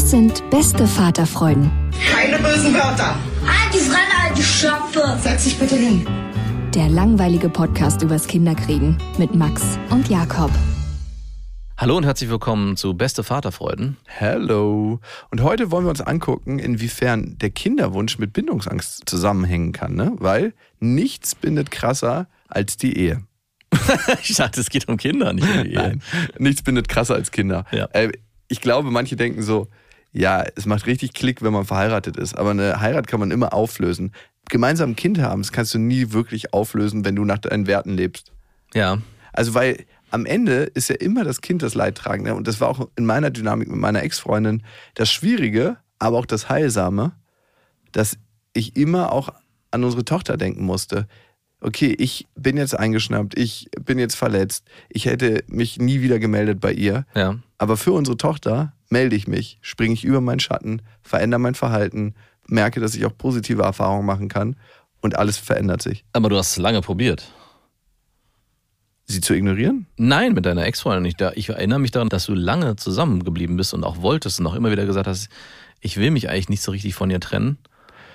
Das sind beste Vaterfreuden. Keine bösen Wörter. Die Fremde, die Schöpfe. Setz dich bitte hin. Der langweilige Podcast übers Kinderkriegen mit Max und Jakob. Hallo und herzlich willkommen zu Beste Vaterfreuden. Hello. Und heute wollen wir uns angucken, inwiefern der Kinderwunsch mit Bindungsangst zusammenhängen kann, ne? Weil nichts bindet krasser als die Ehe. Ich dachte, es geht um Kinder, nicht um die Ehe. Nein, nichts bindet krasser als Kinder. Ja. Äh, ich glaube, manche denken so, ja, es macht richtig Klick, wenn man verheiratet ist, aber eine Heirat kann man immer auflösen. Gemeinsam ein Kind haben, das kannst du nie wirklich auflösen, wenn du nach deinen Werten lebst. Ja, Also, weil am Ende ist ja immer das Kind das Leidtragende. Und das war auch in meiner Dynamik mit meiner Ex-Freundin das Schwierige, aber auch das Heilsame, dass ich immer auch an unsere Tochter denken musste. Okay, ich bin jetzt eingeschnappt, ich bin jetzt verletzt, ich hätte mich nie wieder gemeldet bei ihr. ja. Aber für unsere Tochter melde ich mich, springe ich über meinen Schatten, verändere mein Verhalten, merke, dass ich auch positive Erfahrungen machen kann und alles verändert sich. Aber du hast es lange probiert. Sie zu ignorieren? Nein, mit deiner Ex-Freundin nicht. Ich erinnere mich daran, dass du lange zusammengeblieben bist und auch wolltest und auch immer wieder gesagt hast, ich will mich eigentlich nicht so richtig von ihr trennen.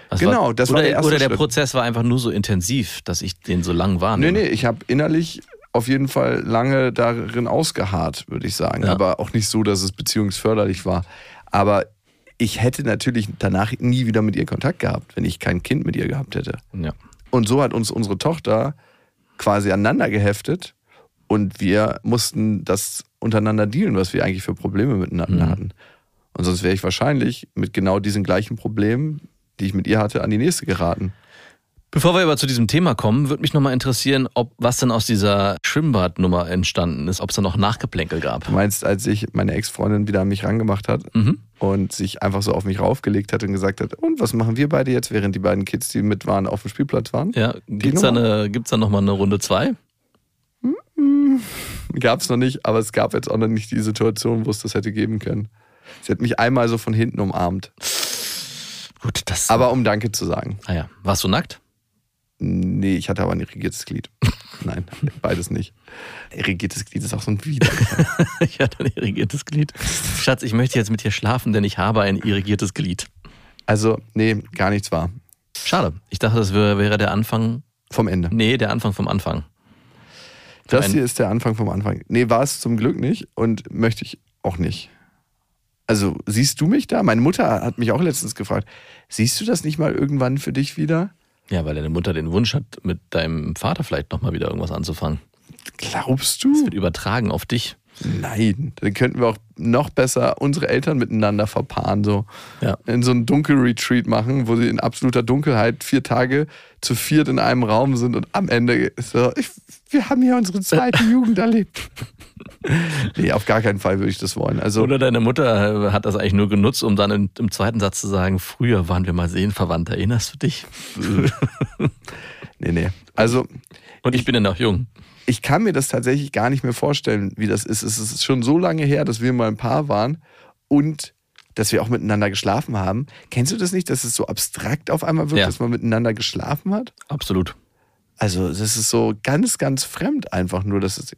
Das Genau, das war oder, der erste Oder der Schritt. Prozess war einfach nur so intensiv, dass ich den so lang Nee, wahrnehme. nee, ich habe innerlich auf jeden Fall lange darin ausgeharrt, würde ich sagen. Ja. Aber auch nicht so, dass es beziehungsförderlich war. Aber ich hätte natürlich danach nie wieder mit ihr Kontakt gehabt, wenn ich kein Kind mit ihr gehabt hätte. Ja. Und so hat uns unsere Tochter quasi aneinander geheftet und wir mussten das untereinander dealen, was wir eigentlich für Probleme miteinander Mhm. hatten. Und sonst wäre ich wahrscheinlich mit genau diesen gleichen Problemen, die ich mit ihr hatte, an die nächste geraten. Bevor wir aber zu diesem Thema kommen, würde mich nochmal interessieren, ob was denn aus dieser Schwimmbadnummer entstanden ist, ob es da noch Nachgeplänkel gab. Du meinst, als sich meine Ex-Freundin wieder an mich rangemacht hat Mhm. und sich einfach so auf mich raufgelegt hat und gesagt hat, und was machen wir beide jetzt, während die beiden Kids, die mit waren, auf dem Spielplatz waren? Ja, gibt's da, Nummer? eine, gibt's da nochmal eine Runde zwei? Gab es noch nicht, aber es gab jetzt auch noch nicht die Situation, wo es das hätte geben können. Sie hat mich einmal so von hinten umarmt. Gut, das. Aber um Danke zu sagen. Ah ja. Warst du nackt? Nee, ich hatte aber ein irrigiertes Glied. Nein, beides nicht. Irrigiertes Glied ist auch so ein Wider. ich hatte ein irrigiertes Glied. Schatz, ich möchte jetzt mit dir schlafen, denn ich habe ein irrigiertes Glied. Also, nee, gar nichts war. Schade. Ich dachte, das wäre, der Anfang. Vom Ende. Nee, der Anfang vom Anfang. Das hier ist der Anfang vom Anfang. Nee, war es zum Glück nicht und möchte ich auch nicht. Also, siehst du mich da? Meine Mutter hat mich auch letztens gefragt, siehst du das nicht mal irgendwann für dich wieder? Ja, weil deine Mutter den Wunsch hat, mit deinem Vater vielleicht nochmal wieder irgendwas anzufangen. Glaubst Das du? wird übertragen auf dich. Nein, dann könnten wir auch noch besser unsere Eltern miteinander verpaaren, so Ja. in so einen Dunkelretreat machen, wo sie in absoluter Dunkelheit vier Tage zu viert in einem Raum sind und am Ende ist so, ich, wir haben hier unsere zweite Jugend erlebt. nee, auf gar keinen Fall würde ich das wollen. Also, Oder deine Mutter äh, hat das eigentlich nur genutzt, um dann im, im zweiten Satz zu sagen, früher waren wir mal seelenverwandt, erinnerst du dich? nee, nee. Also, Und ich bin ja noch jung. Ich kann mir das tatsächlich gar nicht mehr vorstellen, wie das ist. Es ist schon so lange her, dass wir mal ein Paar waren und dass wir auch miteinander geschlafen haben. Kennst du das nicht, dass es so abstrakt auf einmal wird, Ja. dass man miteinander geschlafen hat? Absolut. Also, das ist so ganz, ganz fremd einfach nur, dass es.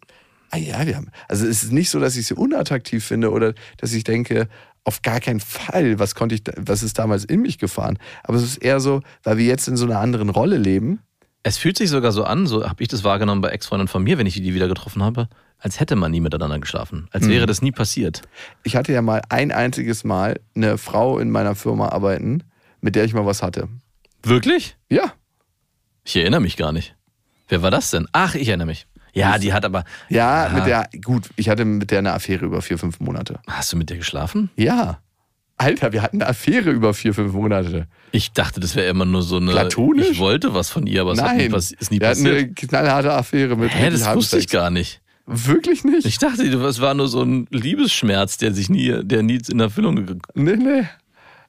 Ah ja, wir haben. Also, es ist nicht so, dass ich sie unattraktiv finde oder dass ich denke, auf gar keinen Fall. Was konnte ich, was ist damals in mich gefahren? Aber es ist eher so, weil wir jetzt in so einer anderen Rolle leben. Es fühlt sich sogar so an, so habe ich das wahrgenommen bei Ex-Freunden von mir, wenn ich die wieder getroffen habe, als hätte man nie miteinander geschlafen. Als wäre das nie passiert. Ich hatte ja mal ein einziges Mal eine Frau in meiner Firma arbeiten, mit der ich mal was hatte. Wirklich? Ja, Ich erinnere mich gar nicht. Wer war das denn? Ach, ich erinnere mich. Ja, die hat aber. ja, Ja. mit der, gut, ich hatte mit der eine Affäre über vier, fünf Monate. Hast du mit der geschlafen? Ja. Alter, wir hatten eine Affäre über vier, fünf Monate. Ich dachte, das wäre immer nur so eine. Platonisch? Ich wollte was von ihr, aber es nie, Nein, pass- ist nie wir hatten passiert. eine knallharte Affäre mit Hä, das wusste ich gar nicht. Wirklich nicht? Ich dachte, es war nur so ein Liebesschmerz, der sich nie, der nie in Erfüllung gegangen nee, nee.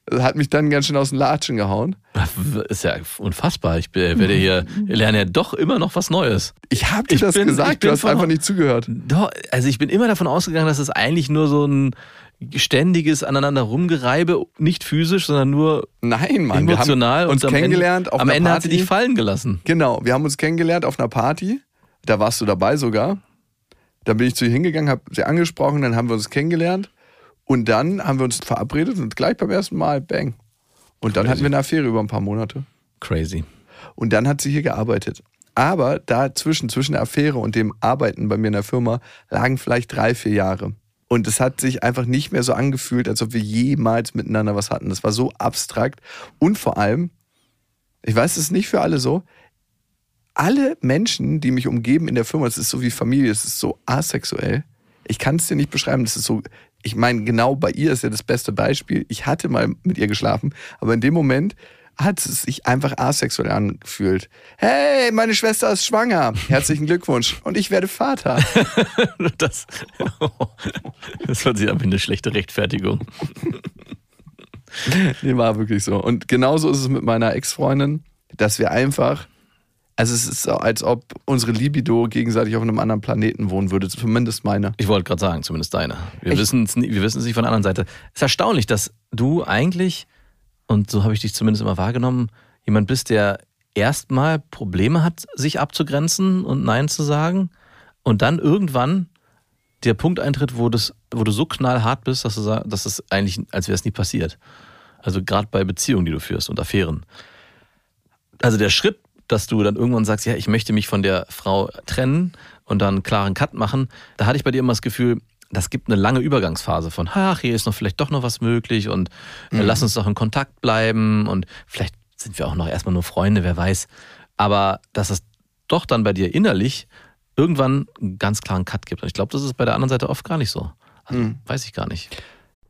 Das hat mich dann ganz schön aus den Latschen gehauen. ist. Ja unfassbar. Ich werde hier, lerne ja doch immer noch was Neues. Ich hab dir Ich das bin- gesagt, du hast einfach nicht zugehört. Doch, also ich bin immer davon ausgegangen, dass es eigentlich nur so ein ständiges aneinander rumgereibe, nicht physisch, sondern nur Nein, Mann. emotional wir haben uns kennengelernt Ende, auf am einer Ende hat Party. sie dich fallen gelassen. Genau, wir haben uns kennengelernt auf einer Party. Da warst du dabei sogar. Dann bin ich zu ihr hingegangen, habe sie angesprochen, dann haben wir uns kennengelernt. Und dann haben wir uns verabredet und gleich beim ersten Mal, bang. Und dann Crazy. hatten wir eine Affäre über ein paar Monate. Crazy. Und dann hat sie hier gearbeitet. Aber dazwischen, zwischen der Affäre und dem Arbeiten bei mir in der Firma, lagen vielleicht drei, vier Jahre. Und es hat sich einfach nicht mehr so angefühlt, als ob wir jemals miteinander was hatten. Das war so abstrakt. Und vor allem, ich weiß, es nicht für alle so, alle Menschen, die mich umgeben in der Firma, es ist so wie Familie, es ist so asexuell. Ich kann es dir nicht beschreiben, das ist so, ich meine, genau bei ihr ist ja das beste Beispiel. Ich hatte mal mit ihr geschlafen, aber in dem Moment hat es sich einfach asexuell angefühlt. Hey, meine Schwester ist schwanger. Herzlichen Glückwunsch. Und ich werde Vater. Das, das hört sich an wie eine schlechte Rechtfertigung. Nee, war wirklich so. Und genauso ist es mit meiner Ex-Freundin, dass wir einfach, also es ist so, als ob unsere Libido gegenseitig auf einem anderen Planeten wohnen würde, zumindest meine. Ich wollte gerade sagen, zumindest deine. Wir Echt? wissen es nie- wir wissen es nicht von der anderen Seite. Es ist erstaunlich, dass du eigentlich, und so habe ich dich zumindest immer wahrgenommen, jemand bist, der erstmal Probleme hat, sich abzugrenzen und Nein zu sagen. Und dann irgendwann der Punkt eintritt, wo, das, wo du so knallhart bist, dass du dass es eigentlich, als wäre es nie passiert. Also gerade bei Beziehungen, die du führst und Affären. Also der Schritt, dass du dann irgendwann sagst, ja, ich möchte mich von der Frau trennen und dann einen klaren Cut machen, da hatte ich bei dir immer das Gefühl, das gibt eine lange Übergangsphase von, ach, hier ist noch vielleicht doch noch was möglich und äh, lass uns doch in Kontakt bleiben und vielleicht sind wir auch noch erstmal nur Freunde, wer weiß. Aber dass es doch dann bei dir innerlich irgendwann einen ganz klaren Cut gibt. Und ich glaube, das ist bei der anderen Seite oft gar nicht so. Also, Weiß ich gar nicht.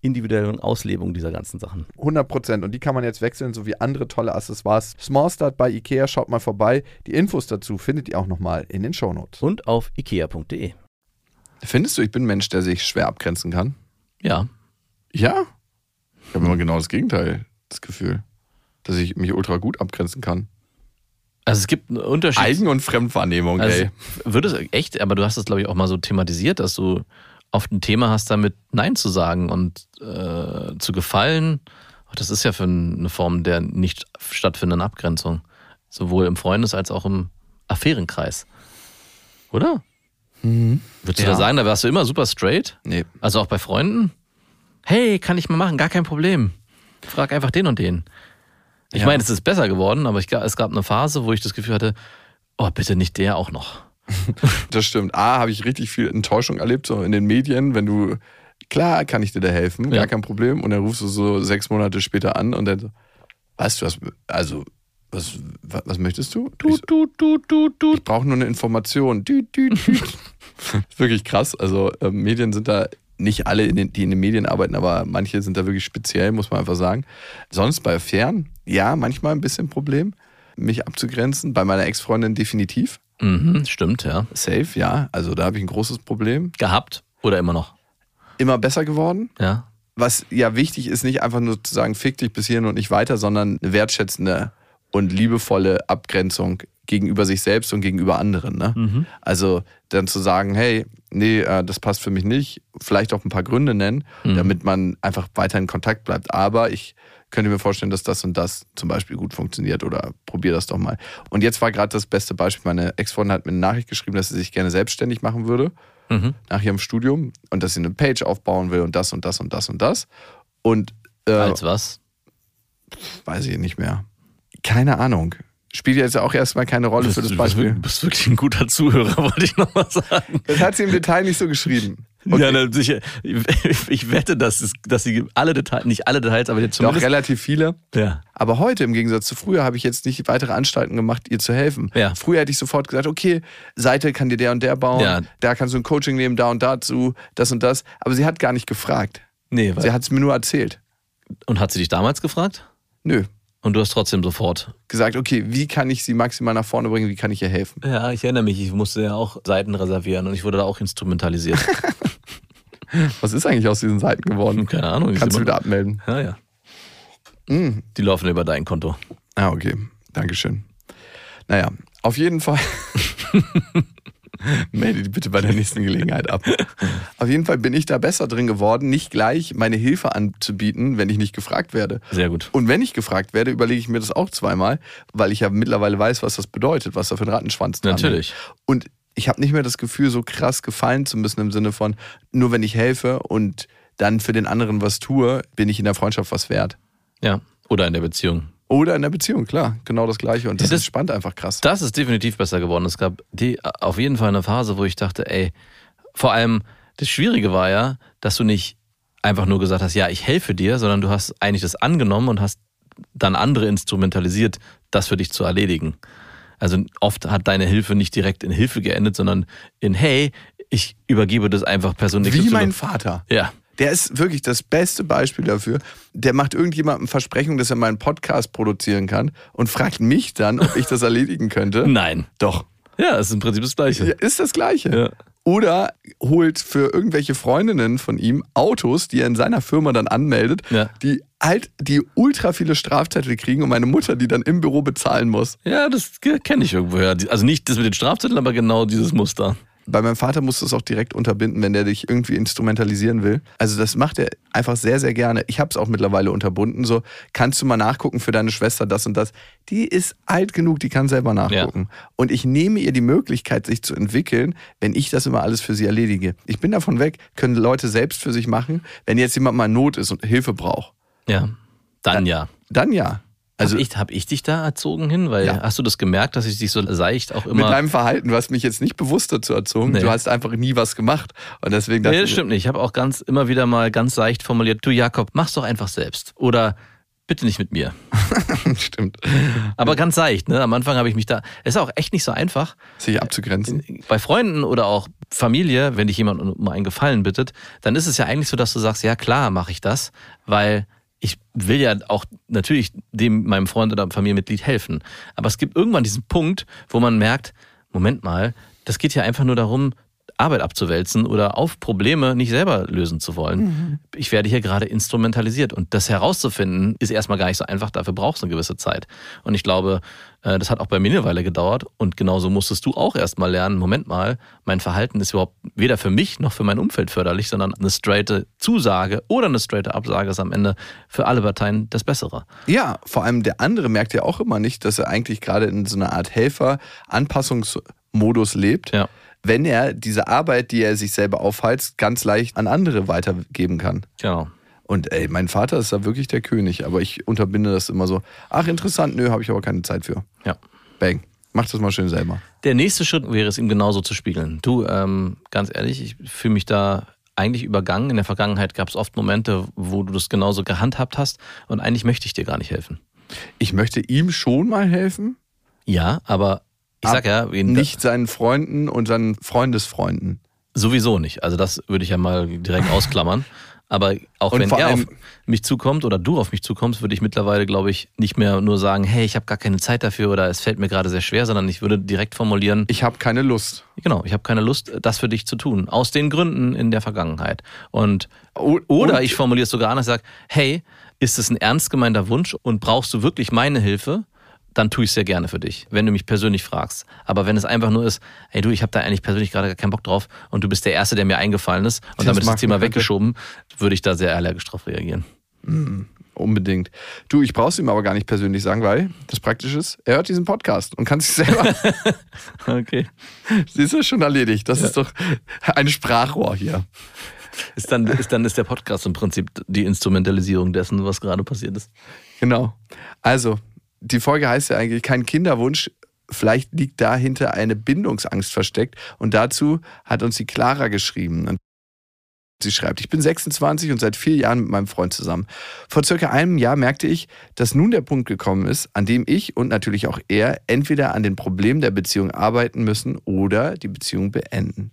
individuellen Auslebung dieser ganzen Sachen. 100 Prozent. Und die kann man jetzt wechseln, sowie andere tolle Accessoires. Small Start bei Ikea, schaut mal vorbei. Die Infos dazu findet ihr auch nochmal in den Shownotes. Und auf ikea.de. Findest du, ich bin ein Mensch, der sich schwer abgrenzen kann? Ja. Ja. Ich habe immer genau das Gegenteil, das Gefühl. Dass ich mich ultra gut abgrenzen kann. Also es gibt einen Unterschied. Eigen- und Fremdwahrnehmung, Also, ey. wird es echt, aber du hast es, glaube ich, auch mal so thematisiert, dass du oft ein Thema hast, damit Nein zu sagen und äh, zu gefallen. Auch Das ist ja für eine Form der nicht stattfindenden Abgrenzung. Sowohl im Freundes- als auch im Affärenkreis. Oder? Würdest du Ja. da sagen, da warst du immer super straight? Nee. Also auch bei Freunden? Hey, kann ich mal machen, gar kein Problem. Frag einfach den und den. Ich Ja. meine, es ist besser geworden, aber ich, es gab eine Phase, wo ich das Gefühl hatte, Oh, bitte nicht der auch noch. Das stimmt. A, habe ich richtig viel Enttäuschung erlebt, so in den Medien, wenn du, klar kann ich dir da helfen, Ja. gar kein Problem. Und dann rufst du so sechs Monate später an und dann so, weißt du was, also, was, was, was möchtest du? Ich, Du, du, du, du. ich brauche nur eine Information. Düt, düt. ist wirklich krass. Also äh, Medien sind da nicht alle, in den, die in den Medien arbeiten, aber manche sind da wirklich speziell, muss man einfach sagen. Sonst bei Fern, ja, manchmal ein bisschen Problem, mich abzugrenzen. Bei meiner Ex-Freundin definitiv. Mhm, stimmt, ja. Safe, ja. Also da habe ich ein großes Problem. Gehabt oder immer noch? Immer besser geworden. Ja. Was ja wichtig ist, nicht einfach nur zu sagen, fick dich bis hierhin und nicht weiter, sondern eine wertschätzende und liebevolle Abgrenzung gegenüber sich selbst und gegenüber anderen. Ne? Also dann zu sagen, hey, nee, äh, das passt für mich nicht, vielleicht auch ein paar Gründe nennen, damit man einfach weiter in Kontakt bleibt. Aber ich könnte mir vorstellen, dass das und das zum Beispiel gut funktioniert oder probier das doch mal. Und jetzt war gerade das beste Beispiel, meine Ex-Freundin hat mir eine Nachricht geschrieben, dass sie sich gerne selbstständig machen würde Mhm. nach ihrem Studium und dass sie eine Page aufbauen will und das und das und das und das. Und äh, Als was? weiß ich nicht mehr. Keine Ahnung. Spielt jetzt auch erstmal keine Rolle für das du Beispiel. wirklich- bist wirklich ein guter Zuhörer, wollte ich nochmal sagen. Das hat sie im Detail nicht so geschrieben. Okay. Ja, na, sicher. Ich wette, dass, es, dass sie alle Details, nicht alle Details, aber jetzt Doch zumindest. relativ viele. ja. Aber heute im Gegensatz zu früher habe ich jetzt nicht weitere Anstalten gemacht, ihr zu helfen. Ja. Früher hätte ich sofort gesagt, okay, Seite kann dir der und der bauen, Ja. da kannst du ein Coaching nehmen, da und dazu, das und das. Aber sie hat gar nicht gefragt. Nee, weil, Sie hat es mir nur erzählt. und hat sie dich damals gefragt? Nö. Und du hast trotzdem sofort. Gesagt, okay, wie kann ich sie maximal nach vorne bringen, wie kann ich ihr helfen? Ja, ich erinnere mich, ich musste ja auch Seiten reservieren und ich wurde da auch instrumentalisiert. Was ist eigentlich aus diesen Seiten geworden? Keine Ahnung. Kannst du wieder abmelden. Ja, ja. Mm. Die laufen über dein Konto. Ah, okay. Dankeschön. Naja, auf jeden Fall. Melde die bitte bei der nächsten Gelegenheit ab. Auf jeden Fall bin ich da besser drin geworden, nicht gleich meine Hilfe anzubieten, wenn ich nicht gefragt werde. Sehr gut. Und wenn ich gefragt werde, überlege ich mir das auch zweimal, weil ich ja mittlerweile weiß, was das bedeutet, was da für ein Rattenschwanz dran Natürlich. ist. Und ich habe nicht mehr das Gefühl, so krass gefallen zu müssen im Sinne von, nur wenn ich helfe und dann für den anderen was tue, bin ich in der Freundschaft was wert. Ja. Oder in der Beziehung. Oder in der Beziehung, klar, genau das Gleiche. Und das, das- entspannt einfach krass. Das ist definitiv besser geworden. Es gab die, auf jeden Fall eine Phase, wo ich dachte, ey, vor allem das Schwierige war ja, dass du nicht einfach nur gesagt hast, ja, ich helfe dir, sondern du hast eigentlich das angenommen und hast dann andere instrumentalisiert, das für dich zu erledigen. Also oft hat deine Hilfe nicht direkt in Hilfe geendet, sondern in, hey, ich übergebe das einfach persönlich. Wie mein Vater. Ja. Der ist wirklich das beste Beispiel dafür. Der macht irgendjemandem Versprechung, dass er meinen Podcast produzieren kann und fragt mich dann, ob ich das erledigen könnte. Nein. Doch. Ja, es ist im Prinzip das Gleiche. Ja, ist das Gleiche. Ja. Oder holt für irgendwelche Freundinnen von ihm Autos, die er in seiner Firma dann anmeldet, Ja. die halt die ultra viele Strafzettel kriegen und meine Mutter die dann im Büro bezahlen muss. Ja, das kenne ich irgendwoher. Also nicht das mit den Strafzetteln, aber genau dieses Muster. Bei meinem Vater musst du es auch direkt unterbinden, wenn der dich irgendwie instrumentalisieren will. Also das macht er einfach sehr, sehr gerne. Ich habe es auch mittlerweile unterbunden. So, kannst du mal nachgucken für deine Schwester das und das? Die ist alt genug, die kann selber nachgucken. Und ich nehme ihr die Möglichkeit, sich zu entwickeln, wenn ich das immer alles für sie erledige. Ich bin davon weg, können Leute selbst für sich machen. Wenn jetzt jemand mal in Not ist und Hilfe braucht, Ja. Dann ja. dann ja. Also hab ich, hab ich dich da erzogen hin? Weil Ja. hast du das gemerkt, dass ich dich so seicht auch mit immer. deinem Verhalten, du hast mich jetzt nicht bewusst dazu erzogen. Nee. Du hast einfach nie was gemacht. Und deswegen Nee, das stimmt nicht. Ich habe auch ganz immer wieder mal ganz seicht formuliert, du Jakob, mach's doch einfach selbst. Oder bitte nicht mit mir. stimmt, Aber ganz seicht, ne? Am Anfang habe ich mich da. Es ist auch echt nicht so einfach. sich abzugrenzen. Bei Freunden oder auch Familie, wenn dich jemand um einen Gefallen bittet, dann ist es ja eigentlich so, dass du sagst, ja klar, mache ich das, weil ich will ja auch natürlich dem meinem Freund oder Familienmitglied helfen. Aber es gibt irgendwann diesen Punkt, wo man merkt, Moment mal, das geht ja einfach nur darum, Arbeit abzuwälzen oder auf Probleme nicht selber lösen zu wollen. Ich werde hier gerade instrumentalisiert und das herauszufinden ist erstmal gar nicht so einfach, dafür brauchst du eine gewisse Zeit. Und ich glaube, äh, das hat auch bei mir eine Weile gedauert und genauso musstest du auch erstmal lernen, Moment mal, mein Verhalten ist überhaupt weder für mich noch für mein Umfeld förderlich, sondern eine straighte Zusage oder eine straighte Absage ist am Ende für alle Parteien das Bessere. Ja, vor allem der andere merkt ja auch immer nicht, dass er eigentlich gerade in so einer Art Helfer-Anpassungsmodus lebt, Ja. Wenn er diese Arbeit, die er sich selber aufheizt, ganz leicht an andere weitergeben kann. Genau. Und ey, mein Vater ist da wirklich der König, aber ich unterbinde das immer so. Ach, interessant, nö, habe ich aber keine Zeit für. Ja. Bang. Mach das mal schön selber. Der nächste Schritt wäre es, ihm genauso zu spiegeln. Du, ähm, ganz ehrlich, ich fühle mich da eigentlich übergangen. In der Vergangenheit gab es oft Momente, wo du das genauso gehandhabt hast und eigentlich möchte ich dir gar nicht helfen. Ich möchte ihm schon mal helfen, Ja, aber ich sag ja, wen- nicht seinen Freunden und seinen Freundesfreunden. sowieso nicht. Also das würde ich ja mal direkt ausklammern. Aber auch Und wenn er auf mich zukommt oder du auf mich zukommst, würde ich mittlerweile, glaube ich, nicht mehr nur sagen, hey, ich habe gar keine Zeit dafür oder es fällt mir gerade sehr schwer, sondern ich würde direkt formulieren, Ich habe keine Lust. genau, ich habe keine Lust, das für dich zu tun. Aus den Gründen in der Vergangenheit. Und O- Oder und- ich formuliere es sogar anders, sage, hey, ist es ein ernst gemeinter Wunsch und brauchst du wirklich meine Hilfe? Dann tue ich es sehr gerne für dich, wenn du mich persönlich fragst. Aber wenn es einfach nur ist, hey du, ich habe da eigentlich persönlich gerade gar keinen Bock drauf und du bist der Erste, der mir eingefallen ist und Das damit ist das Thema weggeschoben, würde ich da sehr allergisch drauf reagieren. Unbedingt. Du, ich brauch's ihm aber gar nicht persönlich sagen, weil das praktisch ist, er hört diesen Podcast und kann sich selber. Okay. Siehst du, schon erledigt. Das ist doch ein Sprachrohr hier. Ist dann, ist dann ist der Podcast im Prinzip die Instrumentalisierung dessen, was gerade passiert ist. Genau. Also, die Folge heißt ja eigentlich kein Kinderwunsch. Vielleicht liegt dahinter eine Bindungsangst versteckt. Und dazu hat uns die Clara geschrieben. Und Sie schreibt, ich bin 26 und seit vier Jahren mit meinem Freund zusammen. Vor circa einem Jahr merkte ich, dass nun der Punkt gekommen ist, an dem ich und natürlich auch er entweder an den Problemen der Beziehung arbeiten müssen oder die Beziehung beenden.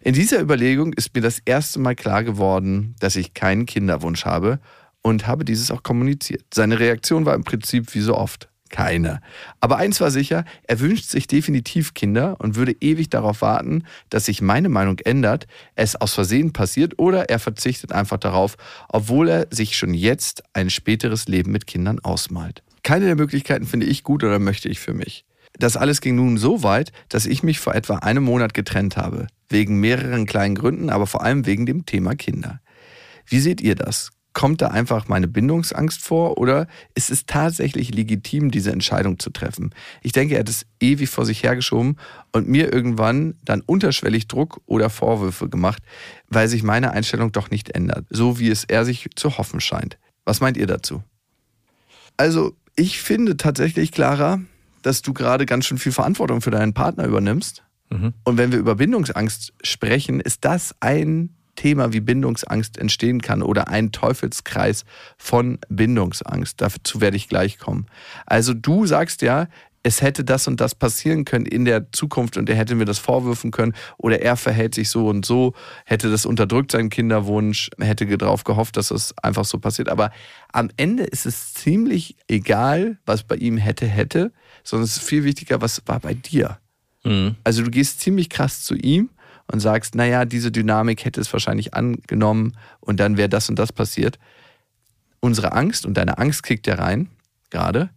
In dieser Überlegung ist mir das erste Mal klar geworden, dass ich keinen Kinderwunsch habe und habe dieses auch kommuniziert. Seine Reaktion war im Prinzip wie so oft keine. Aber eins war sicher, er wünscht sich definitiv Kinder und würde ewig darauf warten, dass sich meine Meinung ändert, es aus Versehen passiert oder er verzichtet einfach darauf, obwohl er sich schon jetzt ein späteres Leben mit Kindern ausmalt. Keine der Möglichkeiten finde ich gut oder möchte ich für mich. Das alles ging nun so weit, dass ich mich vor etwa einem Monat getrennt habe. Wegen mehreren kleinen Gründen, aber vor allem wegen dem Thema Kinder. Wie seht ihr das? Kommt da einfach meine Bindungsangst vor oder ist es tatsächlich legitim, diese Entscheidung zu treffen? Ich denke, er hat es ewig vor sich hergeschoben und mir irgendwann dann unterschwellig Druck oder Vorwürfe gemacht, weil sich meine Einstellung doch nicht ändert, so wie es er sich zu hoffen scheint. Was meint ihr dazu? Also, ich finde tatsächlich, Clara, dass du gerade ganz schön viel Verantwortung für deinen Partner übernimmst. Und wenn wir über Bindungsangst sprechen, ist das ein Thema, wie Bindungsangst entstehen kann oder ein Teufelskreis von Bindungsangst. Dazu werde ich gleich kommen. Also du sagst ja, es hätte das und das passieren können in der Zukunft und er hätte mir das vorwürfen können oder er verhält sich so und so, hätte das unterdrückt, seinen Kinderwunsch, hätte darauf gehofft, dass es einfach so passiert. Aber am Ende ist es ziemlich egal, was bei ihm hätte, hätte, sondern es ist viel wichtiger, was war bei dir. Mhm. Also du gehst ziemlich krass zu ihm und sagst, naja, diese Dynamik hätte es wahrscheinlich angenommen und dann wäre das und das passiert. Unsere Angst, und deine Angst kickt ja rein, gerade,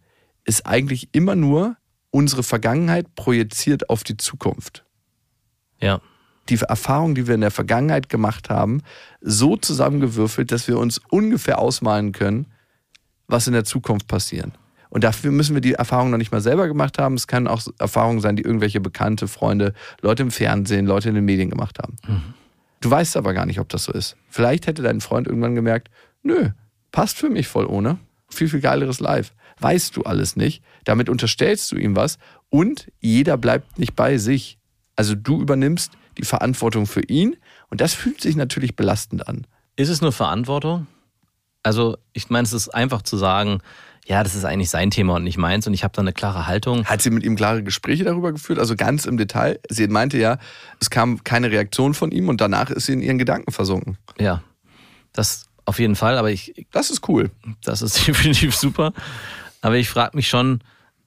ist eigentlich immer nur unsere Vergangenheit projiziert auf die Zukunft. Ja. Die Erfahrungen, die wir in der Vergangenheit gemacht haben, so zusammengewürfelt, dass wir uns ungefähr ausmalen können, was in der Zukunft passieren. Und dafür müssen wir die Erfahrung noch nicht mal selber gemacht haben. Es können auch Erfahrungen sein, die irgendwelche bekannte Freunde, Leute im Fernsehen, Leute in den Medien gemacht haben. Du weißt aber gar nicht, ob das so ist. Vielleicht hätte dein Freund irgendwann gemerkt, nö, passt für mich voll ohne. Viel, viel geileres Live. Weißt du alles nicht. Damit unterstellst du ihm was und jeder bleibt nicht bei sich. Also du übernimmst die Verantwortung für ihn und das fühlt sich natürlich belastend an. Ist es nur Verantwortung? Also, ich meine, es ist einfach zu sagen, ja, das ist eigentlich sein Thema und nicht meins und ich habe da eine klare Haltung. Hat sie mit ihm klare Gespräche darüber geführt? Also ganz im Detail. Sie meinte ja, es kam keine Reaktion von ihm und danach ist sie in ihren Gedanken versunken. Ja, das auf jeden Fall, aber ich, Das ist cool. das ist definitiv super. Aber ich frage mich schon,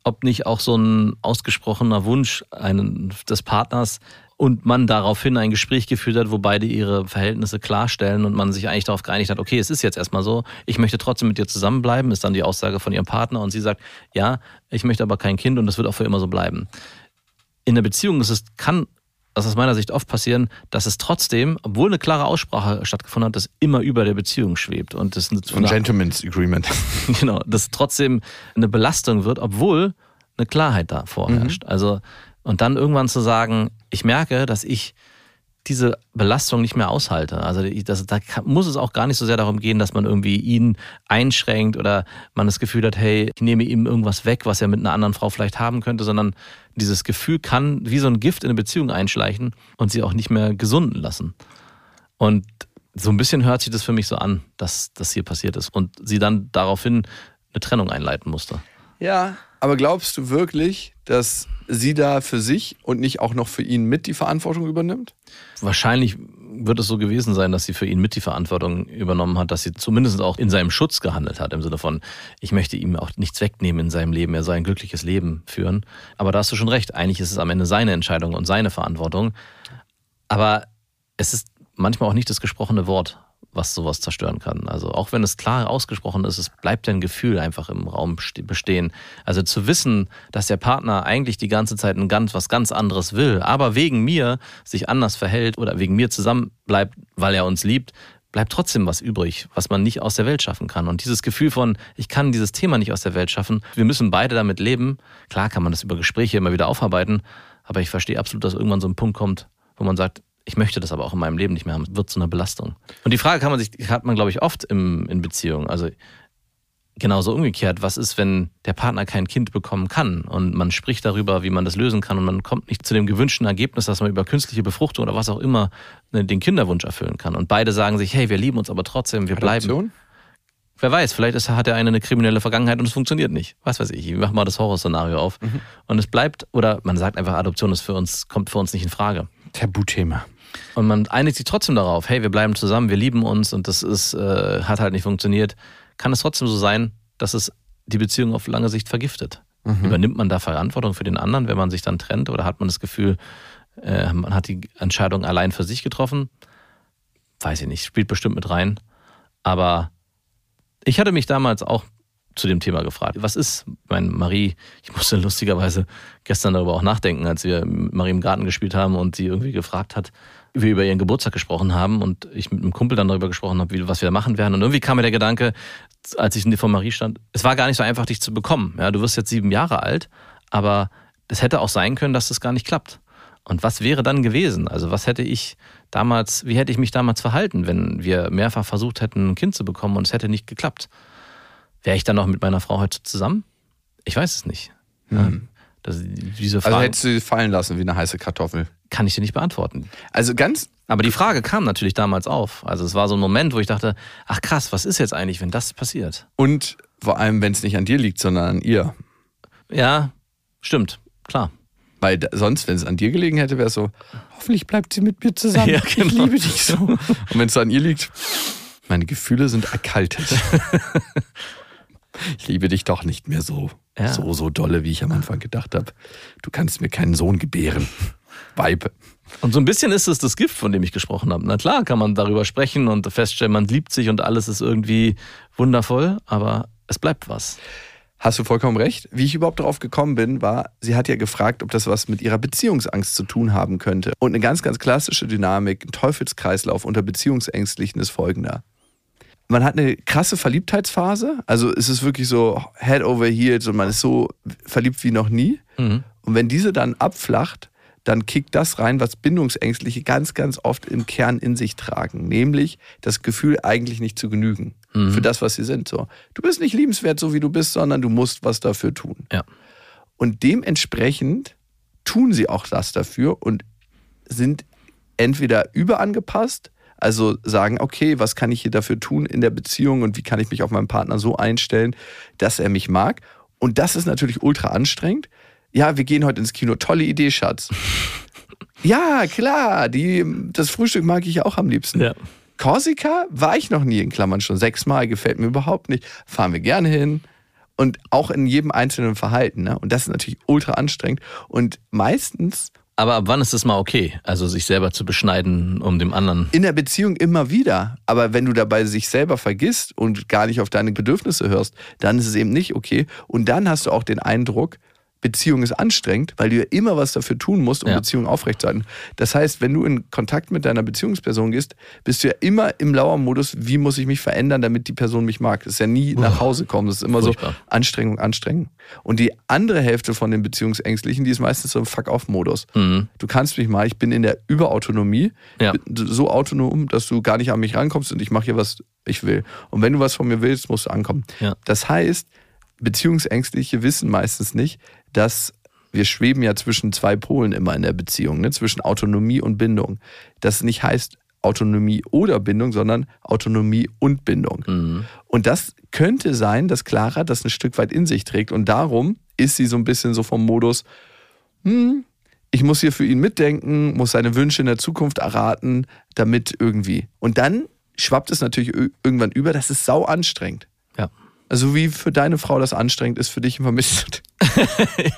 ob nicht auch so ein ausgesprochener Wunsch einen, des Partners und man daraufhin ein Gespräch geführt hat, wo beide ihre Verhältnisse klarstellen und man sich eigentlich darauf geeinigt hat, okay, es ist jetzt erstmal so, ich möchte trotzdem mit dir zusammenbleiben, ist dann die Aussage von ihrem Partner und sie sagt, ja, ich möchte aber kein Kind und das wird auch für immer so bleiben. In der Beziehung ist es, kann das aus meiner Sicht oft passieren, dass es trotzdem, obwohl eine klare Aussprache stattgefunden hat, das immer über der Beziehung schwebt und das Ein Gentleman's Agreement. genau, das trotzdem eine Belastung wird, obwohl eine Klarheit da vorherrscht. Also, und dann irgendwann zu sagen, ich merke, dass ich diese Belastung nicht mehr aushalte. Also das, da muss es auch gar nicht so sehr darum gehen, dass man irgendwie ihn einschränkt oder man das Gefühl hat, hey, ich nehme ihm irgendwas weg, was er mit einer anderen Frau vielleicht haben könnte, sondern dieses Gefühl kann wie so ein Gift in eine Beziehung einschleichen und sie auch nicht mehr gesunden lassen. Und so ein bisschen hört sich das für mich so an, dass das hier passiert ist und sie dann daraufhin eine Trennung einleiten musste. Ja, aber glaubst du wirklich, dass sie da für sich und nicht auch noch für ihn mit die Verantwortung übernimmt? Wahrscheinlich wird es so gewesen sein, dass sie für ihn mit die Verantwortung übernommen hat, dass sie zumindest auch in seinem Schutz gehandelt hat, im Sinne von, ich möchte ihm auch nichts wegnehmen in seinem Leben, er soll ein glückliches Leben führen. Aber da hast du schon recht, eigentlich ist es am Ende seine Entscheidung und seine Verantwortung. Aber es ist manchmal auch nicht das gesprochene Wort, was sowas zerstören kann. Also auch wenn es klar ausgesprochen ist, es bleibt ein Gefühl einfach im Raum bestehen. Also zu wissen, dass der Partner eigentlich die ganze Zeit ein ganz was ganz anderes will, aber wegen mir sich anders verhält oder wegen mir zusammen bleibt, weil er uns liebt, bleibt trotzdem was übrig, was man nicht aus der Welt schaffen kann. Und dieses Gefühl von, ich kann dieses Thema nicht aus der Welt schaffen, wir müssen beide damit leben. Klar kann man das über Gespräche immer wieder aufarbeiten, aber ich verstehe absolut, dass irgendwann so ein Punkt kommt, wo man sagt, ich möchte das aber auch in meinem Leben nicht mehr haben. Es wird zu einer Belastung. Und die Frage kann man sich, hat man, glaube ich, oft im, in Beziehungen. Also genauso umgekehrt, was ist, wenn der Partner kein Kind bekommen kann und man spricht darüber, wie man das lösen kann und man kommt nicht zu dem gewünschten Ergebnis, dass man über künstliche Befruchtung oder was auch immer ne, den Kinderwunsch erfüllen kann. Und beide sagen sich, hey, wir lieben uns aber trotzdem, wir Adoption? bleiben. Wer weiß, vielleicht ist, hat er eine, eine kriminelle Vergangenheit und es funktioniert nicht. Was weiß ich, ich mach mal das Horrorszenario auf. Mhm. Und es bleibt, oder man sagt einfach, Adoption ist für uns, kommt für uns nicht in Frage. Tabuthema. Und man einigt sich trotzdem darauf, hey, wir bleiben zusammen, wir lieben uns und das ist, äh, hat halt nicht funktioniert. Kann es trotzdem so sein, dass es die Beziehung auf lange Sicht vergiftet? Übernimmt man da Verantwortung für den anderen, wenn man sich dann trennt? Oder hat man das Gefühl, äh, man hat die Entscheidung allein für sich getroffen? Weiß ich nicht, spielt bestimmt mit rein. Aber ich hatte mich damals auch zu dem Thema gefragt. Was ist, mein Marie, ich musste lustigerweise gestern darüber auch nachdenken, als wir Marie im Garten gespielt haben und sie irgendwie gefragt hat, wir über ihren Geburtstag gesprochen haben und ich mit einem Kumpel dann darüber gesprochen habe, wie, was wir da machen werden. Und irgendwie kam mir der Gedanke, als ich vor Marie stand, es war gar nicht so einfach, dich zu bekommen. Ja, du wirst jetzt sieben Jahre alt, aber es hätte auch sein können, dass das gar nicht klappt. Und was wäre dann gewesen? Also was hätte ich damals, wie hätte ich mich damals verhalten, wenn wir mehrfach versucht hätten, ein Kind zu bekommen und es hätte nicht geklappt? Wäre ich dann noch mit meiner Frau heute zusammen? Ich weiß es nicht. Ja, das, diese Also Frage hättest du sie fallen lassen wie eine heiße Kartoffel. kann ich dir nicht beantworten. Also ganz, Aber die Frage kam natürlich damals auf. Also es war so ein Moment, wo ich dachte, ach krass, was ist jetzt eigentlich, wenn das passiert? und vor allem, wenn es nicht an dir liegt, sondern an ihr. Ja, stimmt, klar. Weil sonst, wenn es an dir gelegen hätte, wäre es so, hoffentlich bleibt sie mit mir zusammen. Ja, genau. Ich liebe dich so. Und wenn es an ihr liegt, meine Gefühle sind erkaltet. ich liebe dich doch nicht mehr so, Ja. so, so dolle, wie ich am Anfang gedacht habe. Du kannst mir keinen Sohn gebären. Weib. Und so ein bisschen ist es das Gift, von dem ich gesprochen habe. Na klar, kann man darüber sprechen und feststellen, man liebt sich und alles ist irgendwie wundervoll, aber es bleibt was. Hast du vollkommen recht. Wie ich überhaupt darauf gekommen bin, war, sie hat ja gefragt, ob das was mit ihrer Beziehungsangst zu tun haben könnte. Und eine ganz, ganz klassische Dynamik, ein Teufelskreislauf unter Beziehungsängstlichen ist folgender. Man hat eine krasse Verliebtheitsphase, also es ist wirklich so head over heels und man ist so verliebt wie noch nie. Mhm. Und wenn diese dann abflacht, dann kickt das rein, was Bindungsängstliche ganz, ganz oft im Kern in sich tragen. Nämlich das Gefühl, eigentlich nicht zu genügen für das, was sie sind. So, du bist nicht liebenswert, so wie du bist, sondern du musst was dafür tun. Ja. Und dementsprechend tun sie auch das dafür und sind entweder überangepasst, also sagen, okay, was kann ich hier dafür tun in der Beziehung und wie kann ich mich auf meinen Partner so einstellen, dass er mich mag. Und das ist natürlich ultra anstrengend. Ja, wir gehen heute ins Kino. Tolle Idee, Schatz. ja, klar, die, das Frühstück mag ich auch am liebsten. Ja. Korsika war ich noch nie in Klammern schon sechsmal, gefällt mir überhaupt nicht. Fahren wir gerne hin. Und auch in jedem einzelnen Verhalten. Ne? Und das ist natürlich ultra anstrengend. Und meistens Aber ab wann ist es mal okay? Also sich selber zu beschneiden, um dem anderen. in der Beziehung immer wieder. Aber wenn du dabei sich selber vergisst und gar nicht auf deine Bedürfnisse hörst, dann ist es eben nicht okay. Und dann hast du auch den Eindruck, Beziehung ist anstrengend, weil du ja immer was dafür tun musst, um Ja. Beziehungen aufrechtzuerhalten. Das heißt, wenn du in Kontakt mit deiner Beziehungsperson gehst, bist du ja immer im Lauermodus, wie muss ich mich verändern, damit die Person mich mag. Das ist ja nie nach Hause kommen. Das ist immer Furchtbar. so Anstrengung, Anstrengung. Und die andere Hälfte von den Beziehungsängstlichen, die ist meistens so im Fuck-off-Modus. Mhm. Du kannst mich mal, ich bin in der Überautonomie, Ja. so autonom, dass du gar nicht an mich rankommst und ich mache hier, was ich will. Und wenn du was von mir willst, musst du ankommen. Ja. Das heißt, Beziehungsängstliche wissen meistens nicht, dass wir schweben ja zwischen zwei Polen immer in der Beziehung, ne? zwischen Autonomie und Bindung. Das nicht heißt Autonomie oder Bindung, sondern Autonomie und Bindung. Mhm. Und das könnte sein, dass Clara das ein Stück weit in sich trägt. Und darum ist sie so ein bisschen so vom Modus, hm, ich muss hier für ihn mitdenken, muss seine Wünsche in der Zukunft erraten, damit irgendwie. Und dann schwappt es natürlich irgendwann über, das ist sau anstrengend. Ja. Also wie für deine Frau das anstrengend ist, für dich immer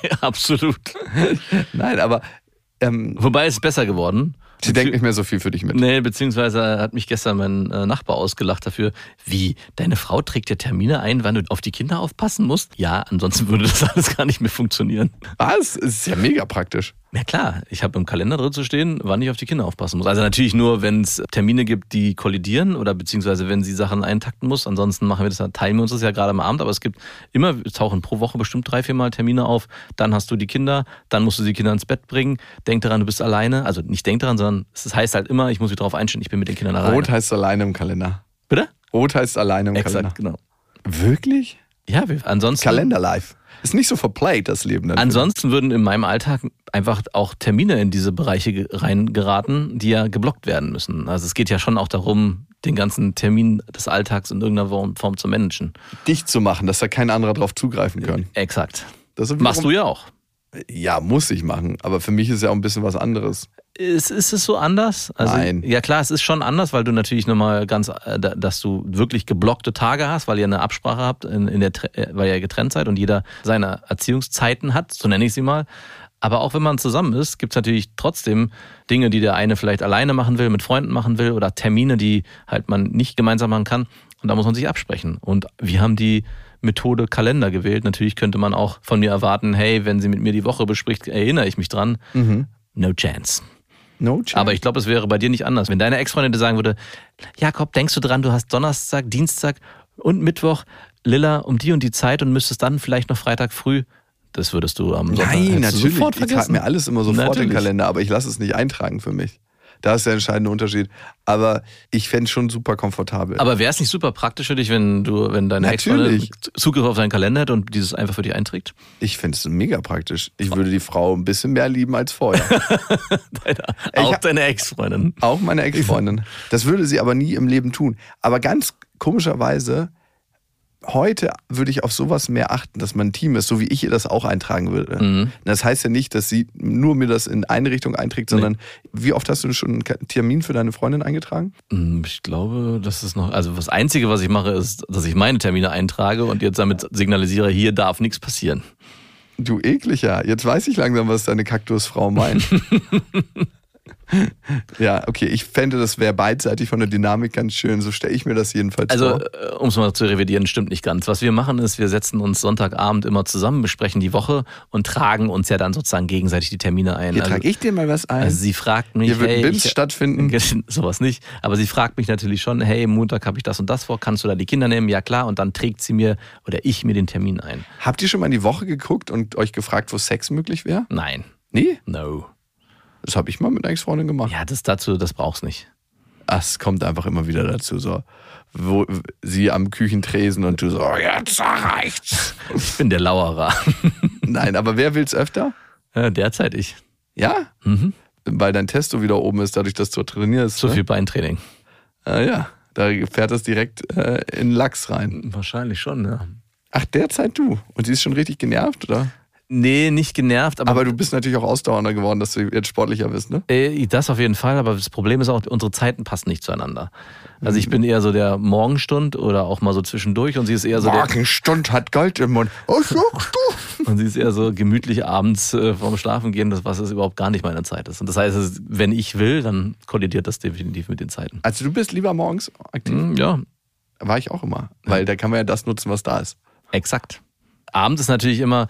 ja, absolut. Nein, aber ähm, Wobei es ist besser geworden. sie denkt nicht mehr so viel für dich mit. Nee, beziehungsweise hat mich gestern mein äh, Nachbar ausgelacht dafür, wie, deine Frau trägt dir Termine ein, wann du auf die Kinder aufpassen musst? Ja, ansonsten würde das alles gar nicht mehr funktionieren. Was? Es ist ja mega praktisch. Ja klar, ich habe im Kalender drin zu stehen, wann ich auf die Kinder aufpassen muss. Also natürlich nur, wenn es Termine gibt, die kollidieren oder beziehungsweise wenn sie Sachen eintakten muss. Ansonsten machen wir das, teilen wir uns das ja gerade am Abend, aber es gibt immer, es tauchen pro Woche bestimmt drei, vier Mal Termine auf. Dann hast du die Kinder, dann musst du die Kinder ins Bett bringen. Denk daran, du bist alleine. Also nicht denk daran, sondern es heißt halt immer, ich muss mich darauf einstellen, ich bin mit den Kindern alleine. Rot heißt alleine im Kalender. Bitte? Rot heißt alleine im Exakt, Kalender. genau. Wirklich? Ja, wir, ansonsten. Kalender live. Ist nicht so verplayed, das Leben. Dann Ansonsten würden in meinem Alltag einfach auch Termine in diese Bereiche ge- reingeraten, die ja geblockt werden müssen. Also es geht ja schon auch darum, den ganzen Termin des Alltags in irgendeiner Form, zu managen. dicht zu machen, dass da kein anderer drauf zugreifen kann. Exakt. Das Machst du ja auch. Ja, muss ich machen. Aber für mich ist ja auch ein bisschen was anderes. Ist, ist es so anders? Also, Nein. Ja klar, es ist schon anders, weil du natürlich nochmal ganz, äh, da- dass du wirklich geblockte Tage hast, weil ihr eine Absprache habt, in, in der, äh, weil ihr getrennt seid und jeder seine Erziehungszeiten hat, so nenne ich sie mal. Aber auch wenn man zusammen ist, gibt es natürlich trotzdem Dinge, die der eine vielleicht alleine machen will, mit Freunden machen will oder Termine, die halt man nicht gemeinsam machen kann. Und da muss man sich absprechen. Und wir haben die Methode Kalender gewählt. Natürlich könnte man auch von mir erwarten, hey, wenn sie mit mir die Woche bespricht, erinnere ich mich dran. No chance. No chance. Aber ich glaube, es wäre bei dir nicht anders. Wenn deine Ex-Freundin dir sagen würde, Jakob, denkst du dran, du hast Donnerstag, Dienstag und Mittwoch Lilla um die und die Zeit und müsstest dann vielleicht noch Freitag früh, das würdest du am Sonntag Nein, natürlich. sofort ich trage vergessen. mir alles immer sofort in Natürlich. den Kalender, aber ich lasse es nicht eintragen für mich. Da ist der entscheidende Unterschied. Aber ich fände es schon super komfortabel. Aber wäre es nicht super praktisch für dich, wenn du, wenn deine Ex-Freundin. Zugriff auf deinen Kalender hat und dieses einfach für dich einträgt? ich fände es mega praktisch. Ich würde die Frau ein bisschen mehr lieben als vorher. Deine, Ich auch hab- deine Ex-Freundin. Auch meine Ex-Freundin. Das würde sie aber nie im Leben tun. Aber ganz komischerweise, heute würde ich auf sowas mehr achten, dass man ein Team ist, so wie ich ihr das auch eintragen würde. Mhm. Das heißt ja nicht, dass sie nur mir das in eine Richtung einträgt, sondern wie oft hast du schon einen Termin für deine Freundin eingetragen? Hm, Ich glaube, das ist noch, also das Einzige, was ich mache, ist, dass ich meine Termine eintrage und jetzt damit signalisiere, hier darf nichts passieren. Du ekliger. Jetzt weiß ich langsam, was deine Kaktusfrau meint. ja, okay. Ich fände, das wäre beidseitig von der Dynamik ganz schön. So stelle ich mir das jedenfalls Also, vor. um es mal zu revidieren, stimmt nicht ganz. Was wir machen, ist, wir setzen uns Sonntagabend immer zusammen, besprechen die Woche und tragen uns ja dann sozusagen gegenseitig die Termine ein. Hier also, trage ich dir mal was ein. also sie fragt mich, Hier wird hey, BIMS ich, stattfinden. sowas nicht. Aber sie fragt mich natürlich schon, hey, Montag habe ich das und das vor, kannst du da die Kinder nehmen? Ja klar. Und dann trägt sie mir oder ich mir den Termin ein. Habt ihr schon mal in die Woche geguckt und euch gefragt, wo Sex möglich wäre? Nein, Nee? no. Das habe ich mal mit einer Ex-Freundin gemacht. Ja, das dazu, das brauchst nicht. Ach, Es kommt einfach immer wieder dazu. So, wo sie am Küchentresen und du so, oh, jetzt reicht's. Ich bin der Lauerer. Nein, aber wer will's öfter? Ja, Derzeit ich. Ja? Mhm. Weil dein Testo wieder oben ist, dadurch, dass du trainierst. Zu ne? viel Beintraining. Ah, ja, da fährt das direkt äh, in Lachs rein. Wahrscheinlich schon, ja. Ach, derzeit du. Und sie ist schon richtig genervt, oder? Nee, nicht genervt, aber, Aber du bist natürlich auch ausdauernder geworden, dass du jetzt sportlicher bist, ne? Äh, Das auf jeden Fall, aber das Problem ist auch, unsere Zeiten passen nicht zueinander. Also Mhm. ich bin eher so der Morgenstund oder auch mal so zwischendurch und sie ist eher so der, Morgenstund hat Gold im Mund. Oh, sagst du? und sie ist eher so gemütlich abends äh, vorm Schlafen gehen, das was es überhaupt gar nicht meine Zeit ist. Und das heißt, wenn ich will, dann kollidiert das definitiv mit den Zeiten. Also du bist lieber morgens aktiv? Hm, Ja, War ich auch immer. Weil da kann man ja das nutzen, was da ist. exakt. Abends ist natürlich immer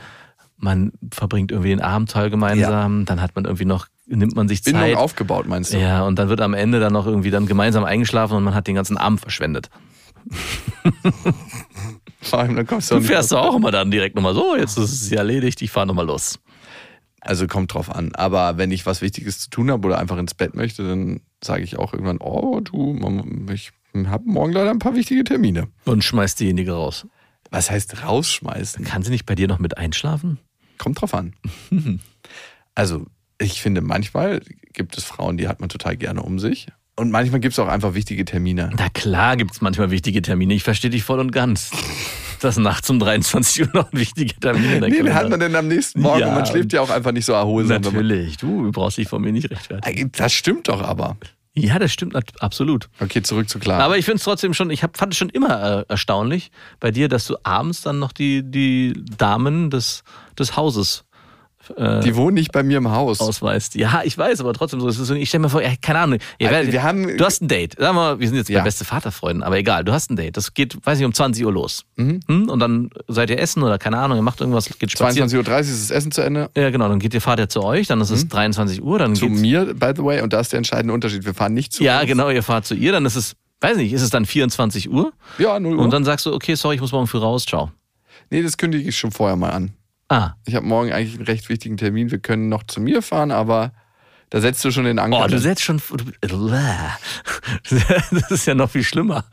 man verbringt irgendwie den Abendteil gemeinsam, dann hat man irgendwie noch, nimmt man sich Bindung Zeit. aufgebaut, meinst du? Ja, und dann wird am Ende dann noch irgendwie dann gemeinsam eingeschlafen und man hat den ganzen Abend verschwendet. Vor allem, dann kommst du, Du fährst doch auch immer dann direkt nochmal so, jetzt ist es erledigt, ich fahre nochmal los. Also kommt drauf an. Aber wenn ich was Wichtiges zu tun habe oder einfach ins Bett möchte, dann sage ich auch irgendwann, oh du, ich habe morgen leider ein paar wichtige Termine. Und schmeißt diejenige raus. Was heißt rausschmeißen? Kann sie nicht bei dir noch mit einschlafen? Kommt drauf an. Also, ich finde, manchmal gibt es Frauen, die hat man total gerne um sich. Und manchmal gibt es auch einfach wichtige Termine. Na klar gibt es manchmal wichtige Termine, ich verstehe dich voll und ganz. Dass nachts um 23 Uhr noch wichtige Termine in der Nee, den hat man denn am nächsten Morgen Ja, und man schläft ja auch einfach nicht so erholsam. Natürlich, du brauchst dich von mir nicht rechtfertigen. Das stimmt doch aber. Ja, das stimmt absolut. Okay, zurück zu klar. Aber ich finde es trotzdem schon, ich hab, fand es schon immer äh, erstaunlich bei dir, dass du abends dann noch die, die Damen des, des Hauses äh, die wohnen nicht bei mir im Haus. ausweist. Ja, ich weiß, aber trotzdem so. So ich stelle mir vor, ja, keine Ahnung. Ihr Also, wir haben- du hast ein Date. Sag mal, wir sind jetzt Ja. bei beste Vaterfreunden, aber egal, du hast ein Date. Das geht, weiß ich, um 20 Uhr los. Mhm. Hm? Und dann seid ihr essen oder keine Ahnung, ihr macht irgendwas, geht spazieren. 22.30 Uhr ist das Essen zu Ende. Ja, genau, dann geht ihr, fahrt ihr zu euch, dann ist es 23 Uhr, dann Mhm. Zu geht's, mir, by the way, und da ist der entscheidende Unterschied. Wir fahren nicht zu Ja, uns. genau, ihr fahrt zu ihr, dann ist es, weiß nicht, ist es dann 24 Uhr? Ja, 0 Uhr. Und dann sagst du, okay, sorry, ich muss morgen früh raus, ciao. nee, das kündige ich schon vorher mal an. Ah, Ich habe morgen eigentlich einen recht wichtigen Termin. Wir können noch zu mir fahren, aber da setzt du schon den Anker. oh, du setzt schon, du, das ist ja noch viel schlimmer.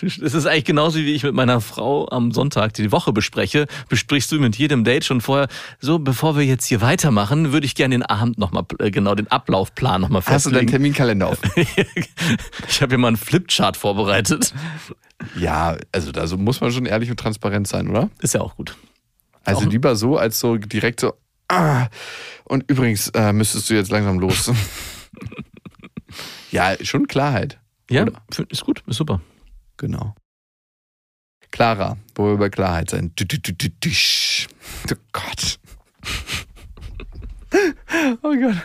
Das ist eigentlich genauso wie ich mit meiner Frau am Sonntag die Woche bespreche, besprichst du mit jedem Date schon vorher, so bevor wir jetzt hier weitermachen, würde ich gerne den Abend nochmal, genau den Ablaufplan nochmal Hast du deinen festlegen. Terminkalender auf? ich habe hier mal einen Flipchart vorbereitet. Ja, also da muss man schon ehrlich und transparent sein, oder? Ist ja auch gut. Also Auch- lieber so, als so direkt so, ah, und übrigens äh, müsstest du jetzt langsam los. ja, schon Klarheit. Ja, Oder? ist gut, ist super. Genau. Clara, wo wir bei Klarheit sein. Du, du, du, du, dusch. Oh Gott. Oh Gott.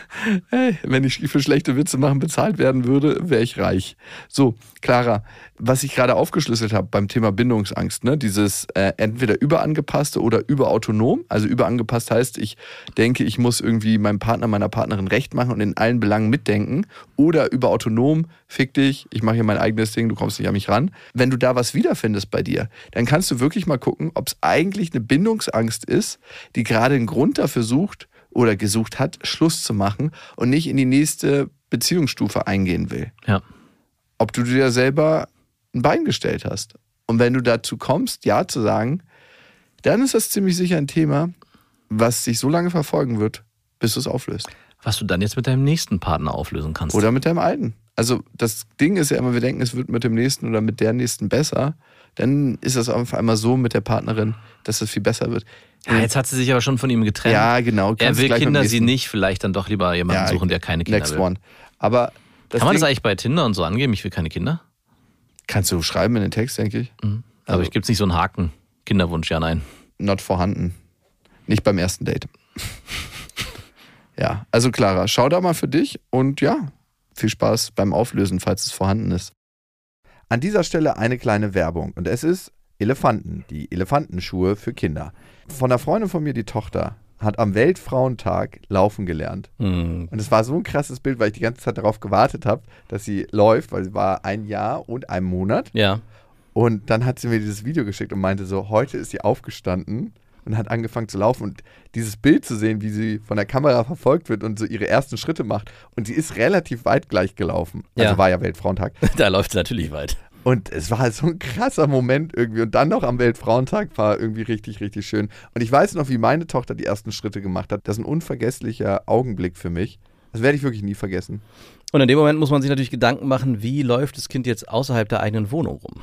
Hey, wenn ich für schlechte Witze machen bezahlt werden würde, wäre ich reich. So, Clara, was ich gerade aufgeschlüsselt habe beim Thema Bindungsangst, ne, dieses äh, entweder überangepasste oder überautonom. Also überangepasst heißt, ich denke, ich muss irgendwie meinem Partner, meiner Partnerin recht machen und in allen Belangen mitdenken. Oder überautonom, fick dich, ich mache hier mein eigenes Ding, du kommst nicht an mich ran. Wenn du da was wiederfindest bei dir, dann kannst du wirklich mal gucken, ob es eigentlich eine Bindungsangst ist, die gerade einen Grund dafür sucht, oder gesucht hat, Schluss zu machen und nicht in die nächste Beziehungsstufe eingehen will. Ja. Ob du dir selber ein Bein gestellt hast. Und wenn du dazu kommst, Ja zu sagen, dann ist das ziemlich sicher ein Thema, was dich so lange verfolgen wird, bis du es auflöst. Was du dann jetzt mit deinem nächsten Partner auflösen kannst. Oder mit deinem alten. Also das Ding ist ja immer, wir denken, es wird mit dem nächsten oder mit der nächsten besser. Dann ist es auf einmal so mit der Partnerin, dass es viel besser wird. ja, jetzt hat sie sich aber schon von ihm getrennt. Ja, genau. Er will Kinder, sie nicht. Vielleicht dann doch lieber jemanden Ja, suchen, der keine Kinder Next will. one. Aber das Kann man das Ding eigentlich bei Tinder und so angeben? Ich will keine Kinder. kannst du schreiben in den Text, denke ich. Aber Also- ich gibt es nicht so einen Haken. Kinderwunsch, ja, nein. Not vorhanden. Nicht beim ersten Date. ja, also Clara, schau da mal für dich und ja, viel Spaß beim Auflösen, falls es vorhanden ist. An dieser Stelle eine kleine Werbung und es ist Elefanten, die Elefantenschuhe für Kinder. Von einer Freundin von mir, die Tochter, hat am Weltfrauentag laufen gelernt. Hm. Und es war so ein krasses Bild, weil ich die ganze Zeit darauf gewartet habe, dass sie läuft, weil sie war ein Jahr und ein Monat. Ja. Und dann hat sie mir dieses Video geschickt und meinte so, heute ist sie aufgestanden und hat angefangen zu laufen. Und dieses Bild zu sehen, wie sie von der Kamera verfolgt wird und so ihre ersten Schritte macht. Und sie ist relativ weit gleich gelaufen. Also Ja. war ja Weltfrauentag. Da läuft sie natürlich weit. Und es war halt so ein krasser Moment irgendwie. Und dann noch am Weltfrauentag war irgendwie richtig, richtig schön. Und ich weiß noch, wie meine Tochter die ersten Schritte gemacht hat. Das ist ein unvergesslicher Augenblick für mich. Das werde ich wirklich nie vergessen. Und in dem Moment muss man sich natürlich Gedanken machen, wie läuft das Kind jetzt außerhalb der eigenen Wohnung rum?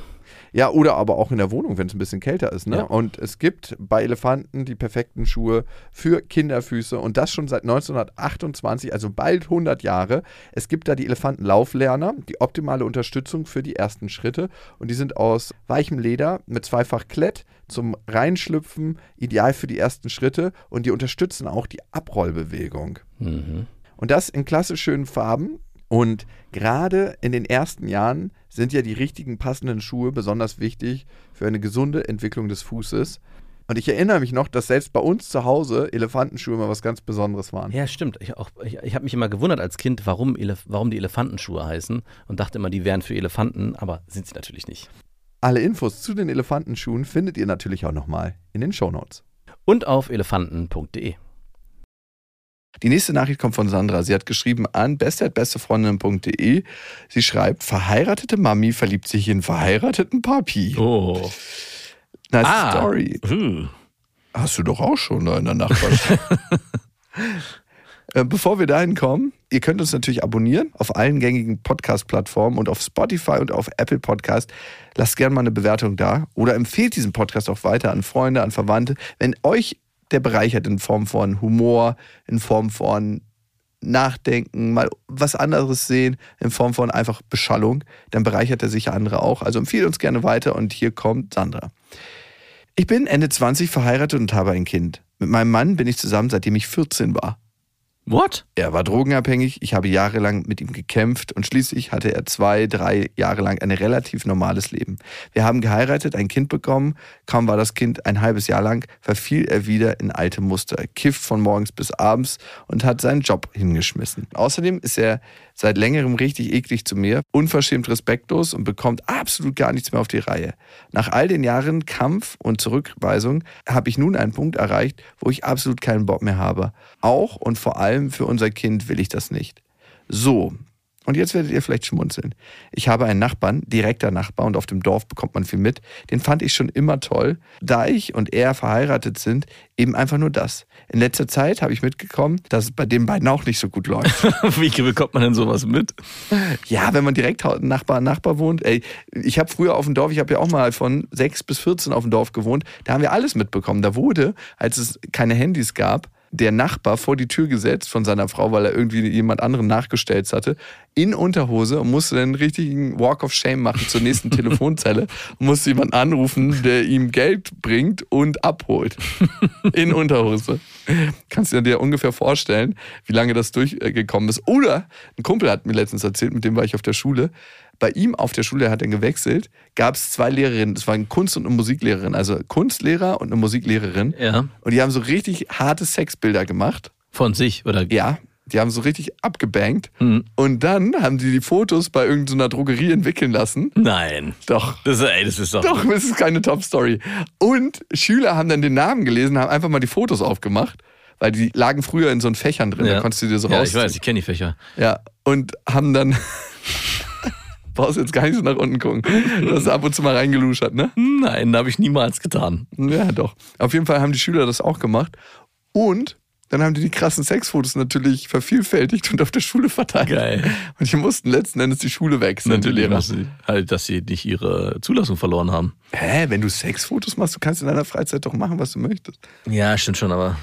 Ja, oder aber auch in der Wohnung, wenn es ein bisschen kälter ist. Ne? Ja. Und es gibt bei Elefanten die perfekten Schuhe für Kinderfüße und das schon seit 1928, also bald 100 Jahre. Es gibt da die Elefantenlauflerner, die optimale Unterstützung für die ersten Schritte und die sind aus weichem Leder mit zweifach Klett zum Reinschlüpfen, ideal für die ersten Schritte und die unterstützen auch die Abrollbewegung. Mhm. Und das in klassisch schönen Farben. Und gerade in den ersten Jahren sind ja die richtigen passenden Schuhe besonders wichtig für eine gesunde Entwicklung des Fußes. Und ich erinnere mich noch, dass selbst bei uns zu Hause Elefantenschuhe immer was ganz Besonderes waren. Ja, stimmt. Ich, auch- ich, ich habe mich immer gewundert als Kind, warum, Elef warum die Elefantenschuhe heißen und dachte immer, die wären für Elefanten, aber sind sie natürlich nicht. Alle Infos zu den Elefantenschuhen findet ihr natürlich auch nochmal in den Shownotes. Und auf elefanten.de. Die nächste Nachricht kommt von Sandra. Sie hat geschrieben an beste@bestefreundin.de. Sie schreibt: Verheiratete Mami verliebt sich in verheirateten Papi. Oh. Nice Ah. Story. Hm. Hast du doch auch schon in der Nachbarschaft. Äh, Bevor wir dahin kommen, ihr könnt uns natürlich abonnieren auf allen gängigen Podcast-Plattformen und auf Spotify und auf Apple Podcast. Lasst gerne mal eine Bewertung da oder empfehlt diesen Podcast auch weiter an Freunde, an Verwandte. Wenn euch der bereichert in Form von Humor, in Form von Nachdenken, mal was anderes sehen, in Form von einfach Beschallung, dann bereichert er sicher andere auch. Also empfehlt uns gerne weiter und hier kommt Sandra. Ich bin Ende 20 verheiratet und habe ein Kind. Mit meinem Mann bin ich zusammen, seitdem ich 14 war. What? Er war drogenabhängig, ich habe jahrelang mit ihm gekämpft und schließlich hatte er zwei, drei Jahre lang ein relativ normales Leben. Wir haben geheiratet, ein Kind bekommen, kaum war das Kind ein halbes Jahr lang, verfiel er wieder in alte Muster, kifft von morgens bis abends und hat seinen Job hingeschmissen. Außerdem ist er seit längerem richtig eklig zu mir, unverschämt respektlos und bekommt absolut gar nichts mehr auf die Reihe. Nach all den Jahren Kampf und Zurückweisung habe ich nun einen Punkt erreicht, wo ich absolut keinen Bock mehr habe. Auch und vor allem für unser Kind will ich das nicht. So. Und jetzt werdet ihr vielleicht schmunzeln. Ich habe einen Nachbarn, direkter Nachbar und auf dem Dorf bekommt man viel mit. Den fand ich schon immer toll. Da ich und er verheiratet sind, eben einfach nur das. In letzter Zeit habe ich mitgekommen, dass es bei den beiden auch nicht so gut läuft. Wie bekommt man denn sowas mit? Ja, wenn man direkt Nachbar an Nachbar wohnt. Ey, ich habe früher auf dem Dorf, ich habe ja auch mal von 6 bis 14 auf dem Dorf gewohnt, da haben wir alles mitbekommen. Da wurde, als es keine Handys gab, der Nachbar vor die Tür gesetzt von seiner Frau, weil er irgendwie jemand anderen nachgestellt hatte, in Unterhose und musste dann einen richtigen Walk of Shame machen zur nächsten Telefonzelle und musste jemanden anrufen, der ihm Geld bringt und abholt. In Unterhose. Kannst du dir ungefähr vorstellen, wie lange das durchgekommen ist. Oder ein Kumpel hat mir letztens erzählt, mit dem war ich auf der Schule. Bei ihm auf der Schule, er hat dann gewechselt, gab es zwei Lehrerinnen. Das waren Kunst- und eine Musiklehrerin. Also Kunstlehrer und eine Musiklehrerin. Ja. Und die haben so richtig harte Sexbilder gemacht. Von sich oder Ja, die haben so richtig abgebankt. Mhm. Und dann haben die die Fotos bei irgendeiner Drogerie entwickeln lassen. Nein. Doch. Das, ey, das ist doch. Doch, das ist keine Top-Story. Und Schüler haben dann den Namen gelesen, haben einfach mal die Fotos aufgemacht, weil die lagen früher in so Fächern drin, da konntest du dir so ja, ich weiß, ich kenne die Fächer. Ja, und haben dann. Brauchst jetzt gar nicht so nach unten gucken. Du hast ab und zu mal reingeluschert, ne? Nein, habe ich niemals getan. Ja, doch. Auf jeden Fall haben die Schüler das auch gemacht. Und dann haben die die krassen Sexfotos natürlich vervielfältigt und auf der Schule verteilt. Geil. Und die mussten letzten Endes die Schule wechseln. die Natürlich, muss sie, halt, dass sie nicht ihre Zulassung verloren haben. Hä, wenn du Sexfotos machst, du kannst in deiner Freizeit doch machen, was du möchtest. Ja, stimmt schon, aber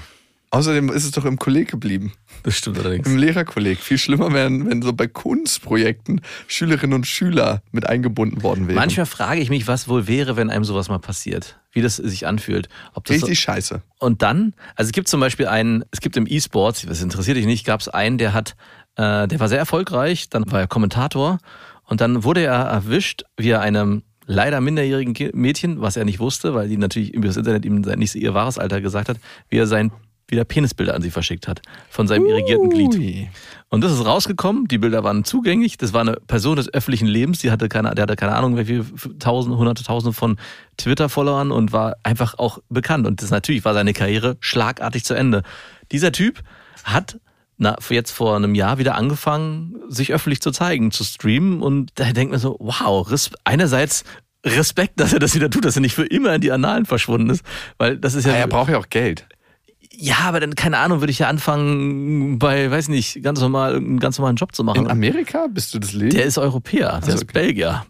Außerdem ist es doch im Kolleg geblieben. das stimmt allerdings. Im Lehrerkolleg. Viel schlimmer wäre, wenn so bei Kunstprojekten Schülerinnen und Schüler mit eingebunden worden wären. Manchmal frage ich mich, was wohl wäre, wenn einem sowas mal passiert. Wie das sich anfühlt. Ob das Richtig scheiße. Und dann, also es gibt zum Beispiel einen, es gibt im E-Sports, das interessiert dich nicht, gab es einen, der hat, äh, der war sehr erfolgreich, dann war er Kommentator und dann wurde er erwischt, wie er einem leider minderjährigen Mädchen, was er nicht wusste, weil die natürlich über das Internet ihm nicht ihr wahres Alter gesagt hat, wie er sein wieder Penisbilder an sie verschickt hat von seinem irrigierten Glied. Ui. Und das ist rausgekommen, die Bilder waren zugänglich, das war eine Person des öffentlichen Lebens, die hatte keine, der hatte keine Ahnung, wie viele tausende, hunderte, tausende von Twitter-Followern und war einfach auch bekannt. Und das natürlich war seine Karriere schlagartig zu Ende. Dieser Typ hat na, jetzt vor einem Jahr wieder angefangen, sich öffentlich zu zeigen, zu streamen und da denkt man so, wow, einerseits Respekt, dass er das wieder tut, dass er nicht für immer in die Annalen verschwunden ist, weil das ist ja Ja, er braucht ja auch Geld. Ja, aber dann, keine Ahnung, würde ich ja anfangen, bei, weiß nicht, ganz normal, einen ganz normalen Job zu machen. In Amerika bist du das Leben? Der ist Europäer, der so, ist okay. Belgier.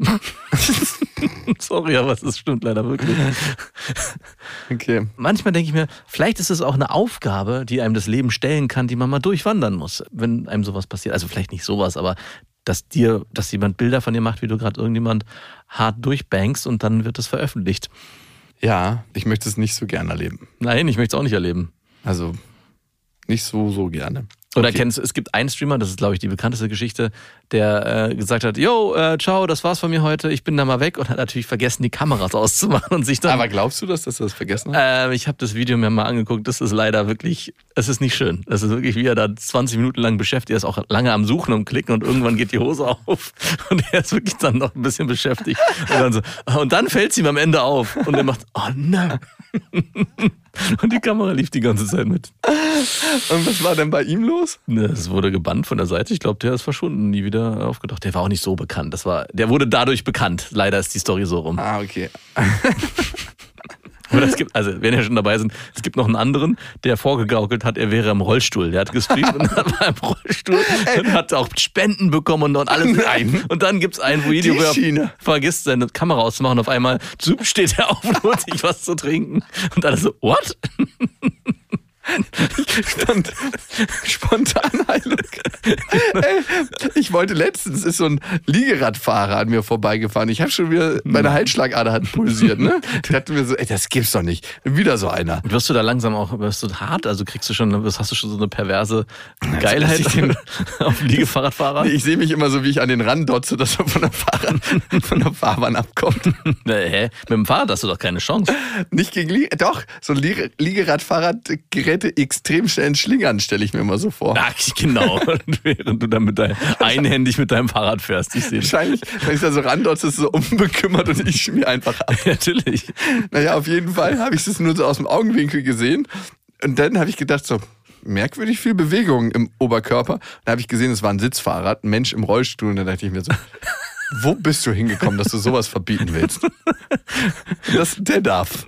Sorry, aber es stimmt leider wirklich. okay. Manchmal denke ich mir, vielleicht ist es auch eine Aufgabe, die einem das Leben stellen kann, die man mal durchwandern muss, wenn einem sowas passiert. Also vielleicht nicht sowas, aber dass dir, dass jemand Bilder von dir macht, wie du gerade irgendjemand hart durchbankst und dann wird es veröffentlicht. Ja, ich möchte es nicht so gerne erleben. Nein, ich möchte es auch nicht erleben. Also nicht so, so gerne. Oder Okay. kennst du, es gibt einen Streamer, das ist glaube ich die bekannteste Geschichte, der äh, gesagt hat, yo, äh, ciao, das war's von mir heute, ich bin da mal weg und hat natürlich vergessen, die Kameras auszumachen und sich dann... Aber glaubst du das, dass du das vergessen hast? Äh, ich habe das Video mir mal angeguckt. Das ist leider wirklich, es ist nicht schön. Das ist wirklich, wie er da 20 Minuten lang beschäftigt. Er ist auch lange am Suchen und Klicken und irgendwann geht die Hose auf und er ist wirklich dann noch ein bisschen beschäftigt. Und dann, so, und dann fällt ihm am Ende auf und er macht, oh nein. Und die Kamera lief die ganze Zeit mit. Und was war denn bei ihm los? Es wurde gebannt von der Seite. Ich glaube, der ist verschwunden, nie wieder aufgetaucht. Der war auch nicht so bekannt. Das war, der wurde dadurch bekannt. Leider ist die Story so rum. Ah, okay. Aber es gibt, also wenn wir schon dabei sind, es gibt noch einen anderen, der vorgegaukelt hat, er wäre im Rollstuhl. Der hat gestreamt und war im Rollstuhl und hat auch Spenden bekommen und, und alles. Nein. Und dann gibt's ein Video, wo er vergisst, seine Kamera auszumachen. Auf einmal zup, steht er auf und holt sich was zu trinken. Und alle so, what? Spont Spontanheilung. Ey, ich wollte letztens, ist so ein Liegeradfahrer an mir vorbeigefahren. Ich habe schon wieder, meine Halsschlagader hat pulsiert. Ne? Ich dachte mir so, ey, das gibt's doch nicht. Wieder so einer. Wirst du da langsam auch, wirst du hart? Also kriegst du schon, hast du schon so eine perverse Geilheit ich den- auf Liegefahrradfahrer? Nee, ich sehe mich immer so, wie ich an den Rand dotze, dass er von der, Fahrrad, von der Fahrbahn abkommt. Nee, hä? Mit dem Fahrrad hast du doch keine Chance. Nicht gegen Liege, doch, so ein Liege Liegeradfahrrad gerät extrem schnell Schlingern, stelle ich mir immer so vor. Ach, genau. Während du dann mit deinem, einhändig mit deinem Fahrrad fährst. Ich sehe das. Wahrscheinlich, wenn ich da so randotze, ist es so unbekümmert und ich schmier einfach ab. Natürlich. Naja, auf jeden Fall habe ich es nur so aus dem Augenwinkel gesehen. Und dann habe ich gedacht, so merkwürdig viel Bewegung im Oberkörper. Dann habe ich gesehen, es war ein Sitzfahrrad, ein Mensch im Rollstuhl. Und dann dachte ich mir so, wo bist du hingekommen, dass du sowas verbieten willst? Das, der darf.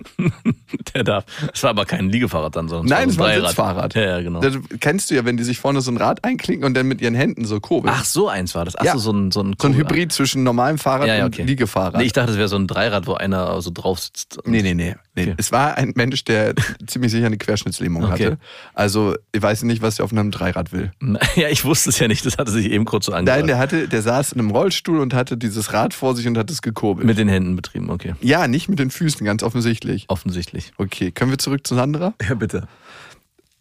Der darf. Es war aber kein Liegefahrrad dann, sondern Nein, es war ein Dreirad. Sitzfahrrad. Ja, ja, genau. Das kennst du ja, wenn die sich vorne so ein Rad einklinken und dann mit ihren Händen so kurbeln. Ach, so eins war das. Ach Ja. so, so ein, so ein, so ein Hybrid zwischen normalem Fahrrad Ja, ja, und okay. Liegefahrrad. Nee, ich dachte, es wäre so ein Dreirad, wo einer so drauf sitzt. Nee, nee, nee. nee. Okay. Es war ein Mensch, der ziemlich sicher eine Querschnittslähmung Okay. hatte. Also, ich weiß nicht, was er auf einem Dreirad will. Ja, ich wusste es ja nicht. Das hatte sich eben kurz so Nein, angehört. der hatte, der saß in einem Rollstuhl und hatte dieses Rad vor sich und hat es gekurbelt. Mit den Händen betrieben, okay. ja, nicht mit den Füßen, ganz offensichtlich. Offensichtlich. Okay, können wir zurück zu Sandra? Ja, bitte.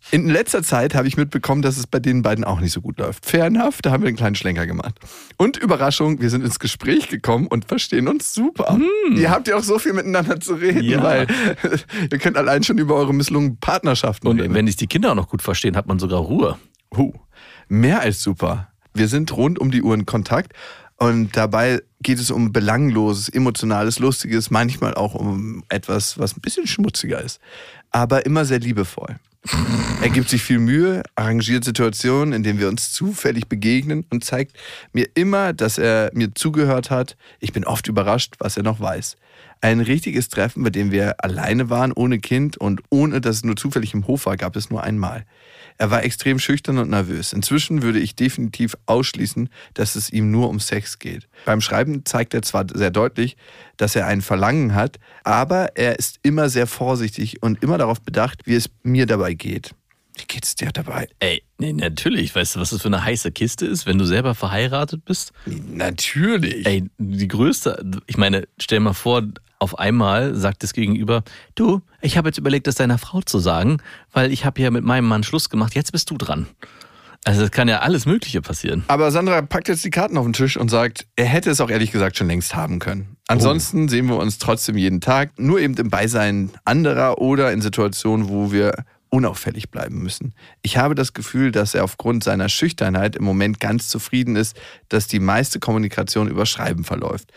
In letzter Zeit habe ich mitbekommen, dass es bei den beiden auch nicht so gut läuft. Fair enough, da haben wir einen kleinen Schlenker gemacht. Und Überraschung, wir sind ins Gespräch gekommen und verstehen uns super. Ihr habt ja auch so viel miteinander zu reden, Hm. Ja. weil ihr könnt allein schon über eure misslungenen Partnerschaften Und reden. wenn sich die Kinder auch noch gut verstehen, hat man sogar Ruhe. Huh, mehr als super. Wir sind rund um die Uhr in Kontakt und dabei geht es um belangloses, emotionales, lustiges, manchmal auch um etwas, was ein bisschen schmutziger ist, aber immer sehr liebevoll. Er gibt sich viel Mühe, arrangiert Situationen, in denen wir uns zufällig begegnen und zeigt mir immer, dass er mir zugehört hat. Ich bin oft überrascht, was er noch weiß. Ein richtiges Treffen, bei dem wir alleine waren, ohne Kind und ohne dass es nur zufällig im Hof war, gab es nur einmal. Er war extrem schüchtern und nervös. Inzwischen würde ich definitiv ausschließen, dass es ihm nur um Sex geht. Beim Schreiben zeigt er zwar sehr deutlich, dass er ein Verlangen hat, aber er ist immer sehr vorsichtig und immer darauf bedacht, wie es mir dabei geht. Wie geht's dir dabei? Ey, nee, natürlich. Weißt du, was das für eine heiße Kiste ist, wenn du selber verheiratet bist? Natürlich. Ey, die größte, ich meine, stell mal vor, auf einmal sagt das Gegenüber, du, ich habe jetzt überlegt, das deiner Frau zu sagen, weil ich habe ja mit meinem Mann Schluss gemacht, jetzt bist du dran. Also es kann ja alles Mögliche passieren. Aber Sandra packt jetzt die Karten auf den Tisch und sagt, er hätte es auch ehrlich gesagt schon längst haben können. Ansonsten sehen wir uns trotzdem jeden Tag, nur eben im Beisein anderer oder in Situationen, wo wir unauffällig bleiben müssen. Ich habe das Gefühl, dass er aufgrund seiner Schüchternheit im Moment ganz zufrieden ist, dass die meiste Kommunikation über Schreiben verläuft.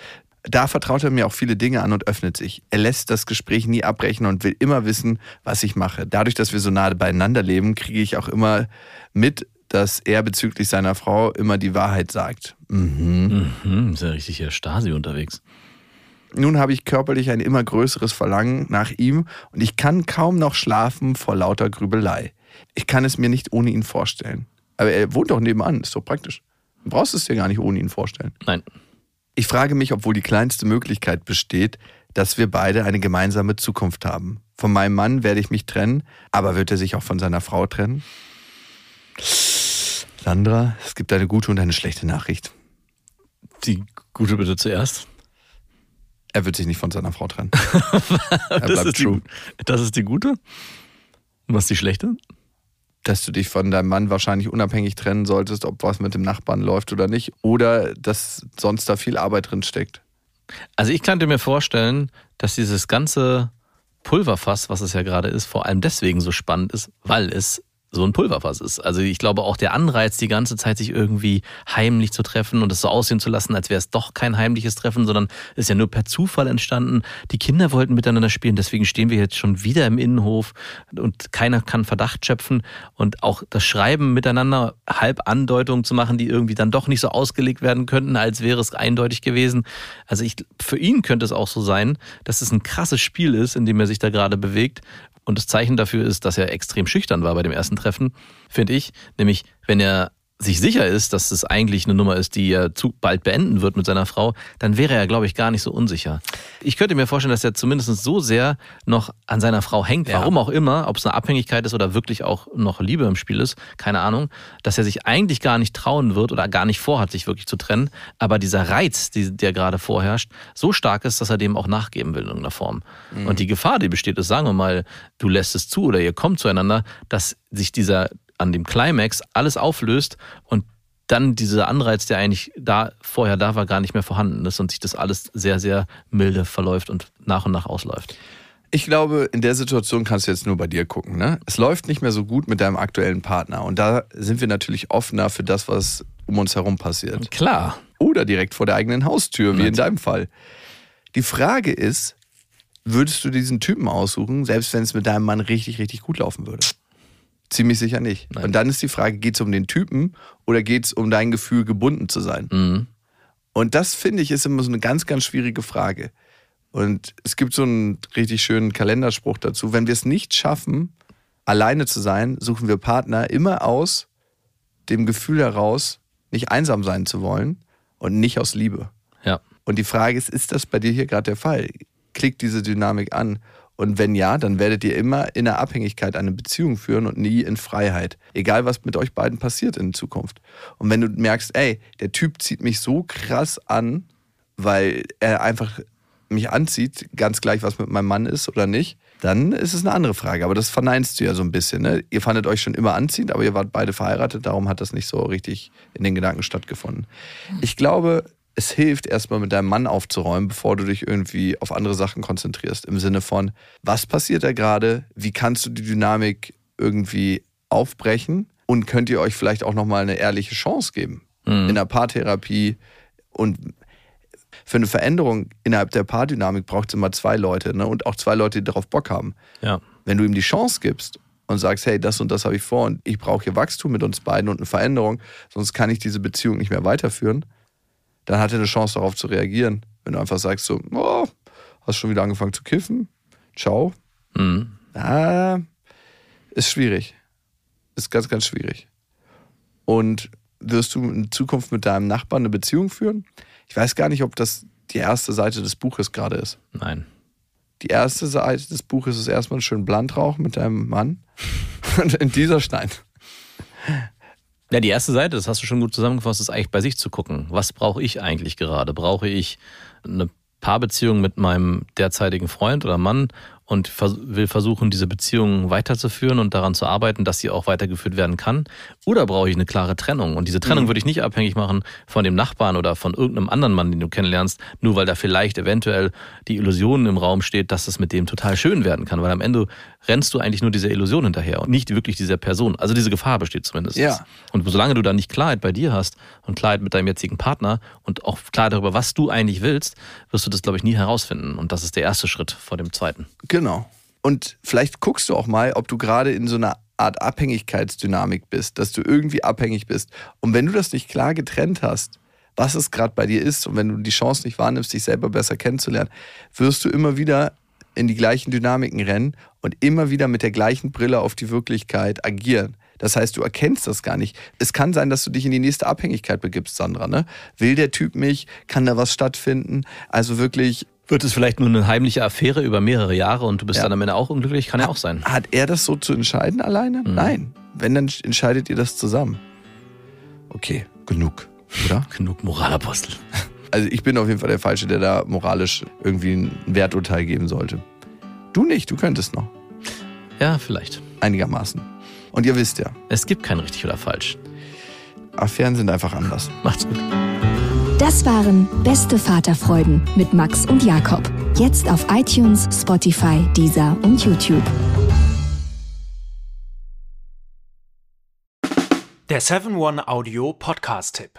Da vertraut er mir auch viele Dinge an und öffnet sich. Er lässt das Gespräch nie abbrechen und will immer wissen, was ich mache. Dadurch, dass wir so nahe beieinander leben, kriege ich auch immer mit, dass er bezüglich seiner Frau immer die Wahrheit sagt. Mhm. Mhm, ist ja richtig hier Stasi unterwegs. Nun habe ich körperlich ein immer größeres Verlangen nach ihm und ich kann kaum noch schlafen vor lauter Grübelei. Ich kann es mir nicht ohne ihn vorstellen. Aber er wohnt doch nebenan, ist doch praktisch. Du brauchst es dir gar nicht ohne ihn vorstellen. Nein. Ich frage mich, obwohl die kleinste Möglichkeit besteht, dass wir beide eine gemeinsame Zukunft haben. Von meinem Mann werde ich mich trennen, aber wird er sich auch von seiner Frau trennen? Sandra, es gibt eine gute und eine schlechte Nachricht. Die gute bitte zuerst. Er wird sich nicht von seiner Frau trennen. er Das bleibt ist, true. die, das ist die gute. Und was ist die schlechte? Dass du dich von deinem Mann wahrscheinlich unabhängig trennen solltest, ob was mit dem Nachbarn läuft oder nicht, oder dass sonst da viel Arbeit drin steckt. Also ich könnte mir vorstellen, dass dieses ganze Pulverfass, was es ja gerade ist, vor allem deswegen so spannend ist, weil es so ein Pulverfass ist. Also ich glaube auch der Anreiz, die ganze Zeit sich irgendwie heimlich zu treffen und es so aussehen zu lassen, als wäre es doch kein heimliches Treffen, sondern ist ja nur per Zufall entstanden. Die Kinder wollten miteinander spielen, deswegen stehen wir jetzt schon wieder im Innenhof und keiner kann Verdacht schöpfen und auch das Schreiben miteinander halb Andeutungen zu machen, die irgendwie dann doch nicht so ausgelegt werden könnten, als wäre es eindeutig gewesen. Also ich, für ihn könnte es auch so sein, dass es ein krasses Spiel ist, in dem er sich da gerade bewegt und das Zeichen dafür ist, dass er extrem schüchtern war bei dem ersten Treffen, finde ich. Nämlich, wenn er sich sicher ist, dass es eigentlich eine Nummer ist, die er zu bald beenden wird mit seiner Frau, dann wäre er, glaube ich, gar nicht so unsicher. Ich könnte mir vorstellen, dass er zumindest so sehr noch an seiner Frau hängt, Ja. warum auch immer, ob es eine Abhängigkeit ist oder wirklich auch noch Liebe im Spiel ist, keine Ahnung, dass er sich eigentlich gar nicht trauen wird oder gar nicht vorhat, sich wirklich zu trennen, aber dieser Reiz, der gerade vorherrscht, so stark ist, dass er dem auch nachgeben will in irgendeiner Form. Und die Gefahr, die besteht, ist, sagen wir mal, du lässt es zu oder ihr kommt zueinander, dass sich dieser an dem Climax alles auflöst und dann dieser Anreiz, der eigentlich da vorher da war, gar nicht mehr vorhanden ist und sich das alles sehr, sehr milde verläuft und nach und nach ausläuft. Ich glaube, in der Situation kannst du jetzt nur bei dir gucken. Ne? Es läuft nicht mehr so gut mit deinem aktuellen Partner. Und da sind wir natürlich offener für das, was um uns herum passiert. Klar. Oder direkt vor der eigenen Haustür, wie in deinem Fall. Die Frage ist, würdest du diesen Typen aussuchen, selbst wenn es mit deinem Mann richtig, richtig gut laufen würde? Ziemlich sicher nicht. Nein. Und dann ist die Frage, geht es um den Typen oder geht es um dein Gefühl, gebunden zu sein? Mhm. Und das finde ich ist immer so eine ganz, ganz schwierige Frage. Und es gibt so einen richtig schönen Kalenderspruch dazu. Wenn wir es nicht schaffen, alleine zu sein, suchen wir Partner immer aus dem Gefühl heraus, nicht einsam sein zu wollen und nicht aus Liebe. Ja. Und die Frage ist, ist das bei dir hier gerade der Fall? Klickt diese Dynamik an? Und wenn ja, dann werdet ihr immer in der Abhängigkeit eine Beziehung führen und nie in Freiheit. Egal, was mit euch beiden passiert in Zukunft. Und wenn du merkst, ey, der Typ zieht mich so krass an, weil er einfach mich anzieht, ganz gleich, was mit meinem Mann ist oder nicht, dann ist es eine andere Frage. Aber das verneinst du ja so ein bisschen. Ne? Ihr fandet euch schon immer anziehend, aber ihr wart beide verheiratet, darum hat das nicht so richtig in den Gedanken stattgefunden. Ich glaube, es hilft erstmal mit deinem Mann aufzuräumen, bevor du dich irgendwie auf andere Sachen konzentrierst. Im Sinne von, was passiert da gerade? Wie kannst du die Dynamik irgendwie aufbrechen? Und könnt ihr euch vielleicht auch nochmal eine ehrliche Chance geben? Mhm. In der Paartherapie. Und für eine Veränderung innerhalb der Paardynamik braucht es immer zwei Leute ne? und auch zwei Leute, die darauf Bock haben. Ja. Wenn du ihm die Chance gibst und sagst, hey, das und das habe ich vor und ich brauche hier Wachstum mit uns beiden und eine Veränderung, sonst kann ich diese Beziehung nicht mehr weiterführen, dann hat er eine Chance darauf zu reagieren. Wenn du einfach sagst so, oh, hast schon wieder angefangen zu kiffen, ciao, Mhm. ah, ist schwierig. Ist ganz, ganz schwierig. Und wirst du in Zukunft mit deinem Nachbarn eine Beziehung führen? Ich weiß gar nicht, ob das die erste Seite des Buches gerade ist. Nein. Die erste Seite des Buches ist erstmal schön Blantrauch mit deinem Mann. Und in dieser Stein. Ja, die erste Seite, das hast du schon gut zusammengefasst, ist eigentlich bei sich zu gucken. Was brauche ich eigentlich gerade? Brauche ich eine Paarbeziehung mit meinem derzeitigen Freund oder Mann und will versuchen, diese Beziehung weiterzuführen und daran zu arbeiten, dass sie auch weitergeführt werden kann? Oder brauche ich eine klare Trennung? Und diese Trennung würde ich nicht abhängig machen von dem Nachbarn oder von irgendeinem anderen Mann, den du kennenlernst, nur weil da vielleicht eventuell die Illusion im Raum steht, dass es mit dem total schön werden kann. Weil am Ende rennst du eigentlich nur dieser Illusion hinterher und nicht wirklich dieser Person. Also diese Gefahr besteht zumindest. Ja. Und solange du da nicht Klarheit bei dir hast und Klarheit mit deinem jetzigen Partner und auch klar darüber, was du eigentlich willst, wirst du das, glaube ich, nie herausfinden. Und das ist der erste Schritt vor dem zweiten. Genau. Und vielleicht guckst du auch mal, ob du gerade in so einer Art Abhängigkeitsdynamik bist, dass du irgendwie abhängig bist. Und wenn du das nicht klar getrennt hast, was es gerade bei dir ist, und wenn du die Chance nicht wahrnimmst, dich selber besser kennenzulernen, wirst du immer wieder in die gleichen Dynamiken rennen und immer wieder mit der gleichen Brille auf die Wirklichkeit agieren. Das heißt, du erkennst das gar nicht. Es kann sein, dass du dich in die nächste Abhängigkeit begibst, Sandra. Ne? Will der Typ mich? Kann da was stattfinden? Also wirklich, Wird es vielleicht nur eine heimliche Affäre über mehrere Jahre und du bist Ja. dann am Ende auch unglücklich? Kann ja auch sein. Hat er das so zu entscheiden alleine? Nein. Wenn, dann entscheidet ihr das zusammen. Okay, genug, oder? Genug Moralapostel. Also ich bin auf jeden Fall der Falsche, der da moralisch irgendwie ein Werturteil geben sollte. Du nicht, du könntest noch. Ja, vielleicht. Einigermaßen. Und ihr wisst ja, Es gibt kein richtig oder falsch. Affären sind einfach anders. Macht's gut. Das waren Beste Vaterfreuden mit Max und Jakob. Jetzt auf iTunes, Spotify, Deezer und YouTube. Der 7-One-Audio-Podcast-Tipp.